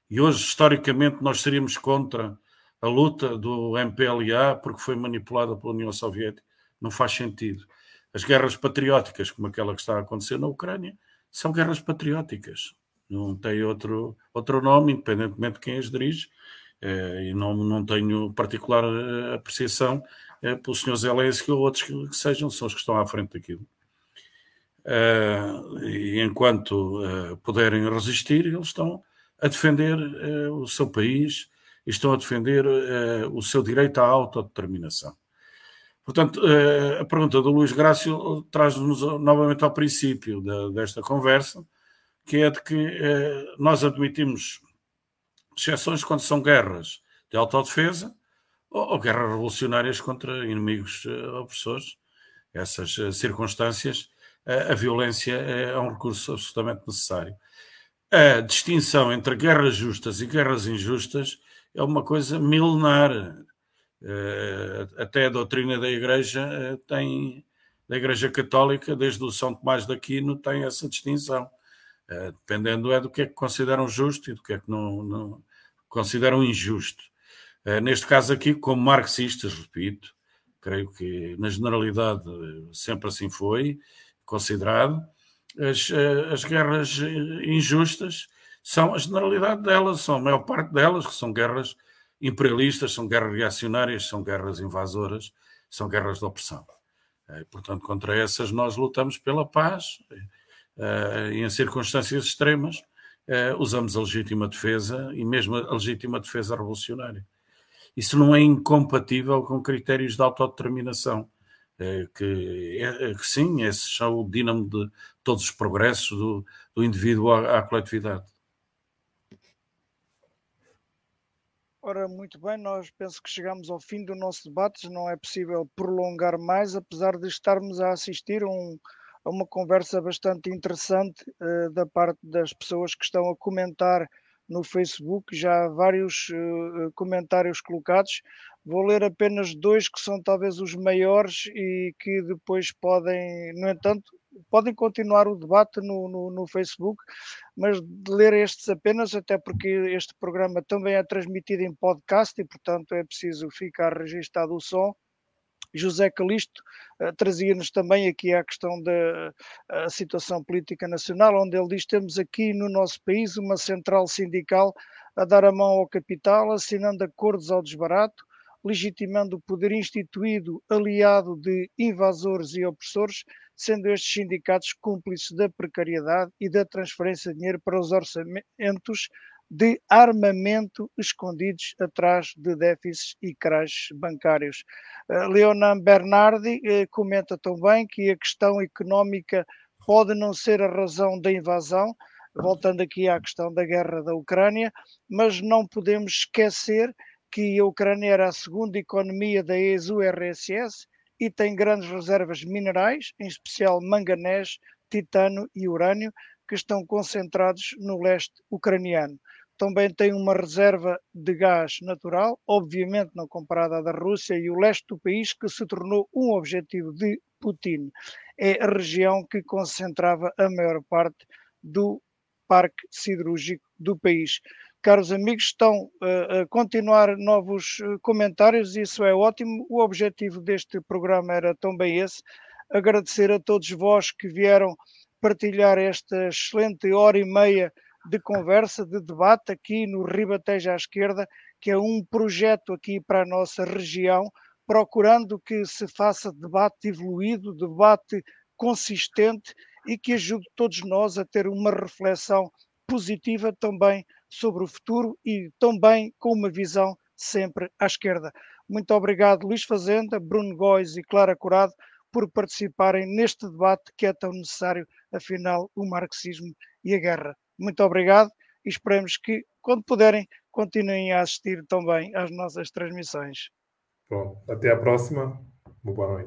E hoje, historicamente, nós seríamos contra a luta do MPLA porque foi manipulada pela União Soviética. Não faz sentido. As guerras patrióticas, como aquela que está a acontecer na Ucrânia, são guerras patrióticas. Não tem outro, outro nome, independentemente de quem as dirige. Eh, e não, não tenho particular eh, apreciação eh, pelo Sr. Zelensky ou outros que, que, sejam, são os que estão à frente daquilo. e enquanto puderem resistir, eles estão a defender o seu país, e estão a defender o seu direito à autodeterminação. Portanto, a pergunta do Luís Grácio traz-nos novamente ao princípio desta conversa, que é de que nós admitimos exceções quando são guerras de autodefesa ou, ou guerras revolucionárias contra inimigos opressores. Essas circunstâncias, a violência é um recurso absolutamente necessário. A distinção entre guerras justas e guerras injustas é uma coisa milenar eh, até a doutrina da Igreja eh, tem, da Igreja Católica, desde o São Tomás de Aquino, tem essa distinção. Eh, dependendo é do que é que consideram justo e do que é que não, não consideram injusto. Neste caso aqui, como marxistas, repito, creio que na generalidade sempre assim foi considerado, as, as guerras injustas são a generalidade delas, são a maior parte delas, que são guerras imperialistas, são guerras reacionárias, são guerras invasoras, são guerras de opressão. Eh, portanto, contra essas nós lutamos pela paz eh, em circunstâncias extremas eh, usamos a legítima defesa e mesmo a legítima defesa revolucionária. Isso não é incompatível com critérios de autodeterminação, que, que sim, esses são o dínamo de todos os progressos do, do indivíduo à, à coletividade. Ora, muito bem, nós penso que chegamos ao fim do nosso debate, não é possível prolongar mais, apesar de estarmos a assistir a, um, a uma conversa bastante interessante uh, da parte das pessoas que estão a comentar no Facebook, já há vários uh, comentários colocados. Vou ler apenas dois que são talvez os maiores e que depois podem, no entanto, podem continuar o debate no, no, no, Facebook, mas de ler estes apenas, até porque este programa também é transmitido em podcast e, portanto, é preciso ficar registado o som. José Calisto uh, trazia-nos também aqui a questão da a situação política nacional, onde ele diz: temos aqui no nosso país uma central sindical a dar a mão ao capital, assinando acordos ao desbarato, legitimando o poder instituído aliado de invasores e opressores, sendo estes sindicatos cúmplices da precariedade e da transferência de dinheiro para os orçamentos de armamento escondidos atrás de déficits e crashes bancários. Uh, Leonan Bernardi uh, comenta também que a questão económica pode não ser a razão da invasão, voltando aqui à questão da guerra da Ucrânia, mas não podemos esquecer que a Ucrânia era a segunda economia da ex-URSS e tem grandes reservas minerais, em especial manganês, titano e urânio, que estão concentrados no leste ucraniano. Também tem uma reserva de gás natural, obviamente não comparada à da Rússia e o leste do país, que se tornou um objetivo de Putin. É a região que concentrava a maior parte do parque siderúrgico do país caros amigos, estão uh, a continuar novos eh, comentários, isso é ótimo. O objetivo deste programa era também esse. Agradecer a todos vós que vieram partilhar esta excelente hora e meia de conversa, de debate aqui no Ribatejo à Esquerda, que é um projeto aqui para a nossa região, procurando que se faça debate evoluído, debate consistente e que ajude todos nós a ter uma reflexão positiva também sobre o futuro e também com uma visão sempre à esquerda. Muito obrigado, Luís Fazenda, Bruno Góis e Clara Curado, por participarem neste debate que é tão necessário, afinal, o marxismo e a guerra. Muito obrigado e esperamos que, quando puderem, continuem a assistir também às nossas transmissões. Bom, até a próxima. Boa noite.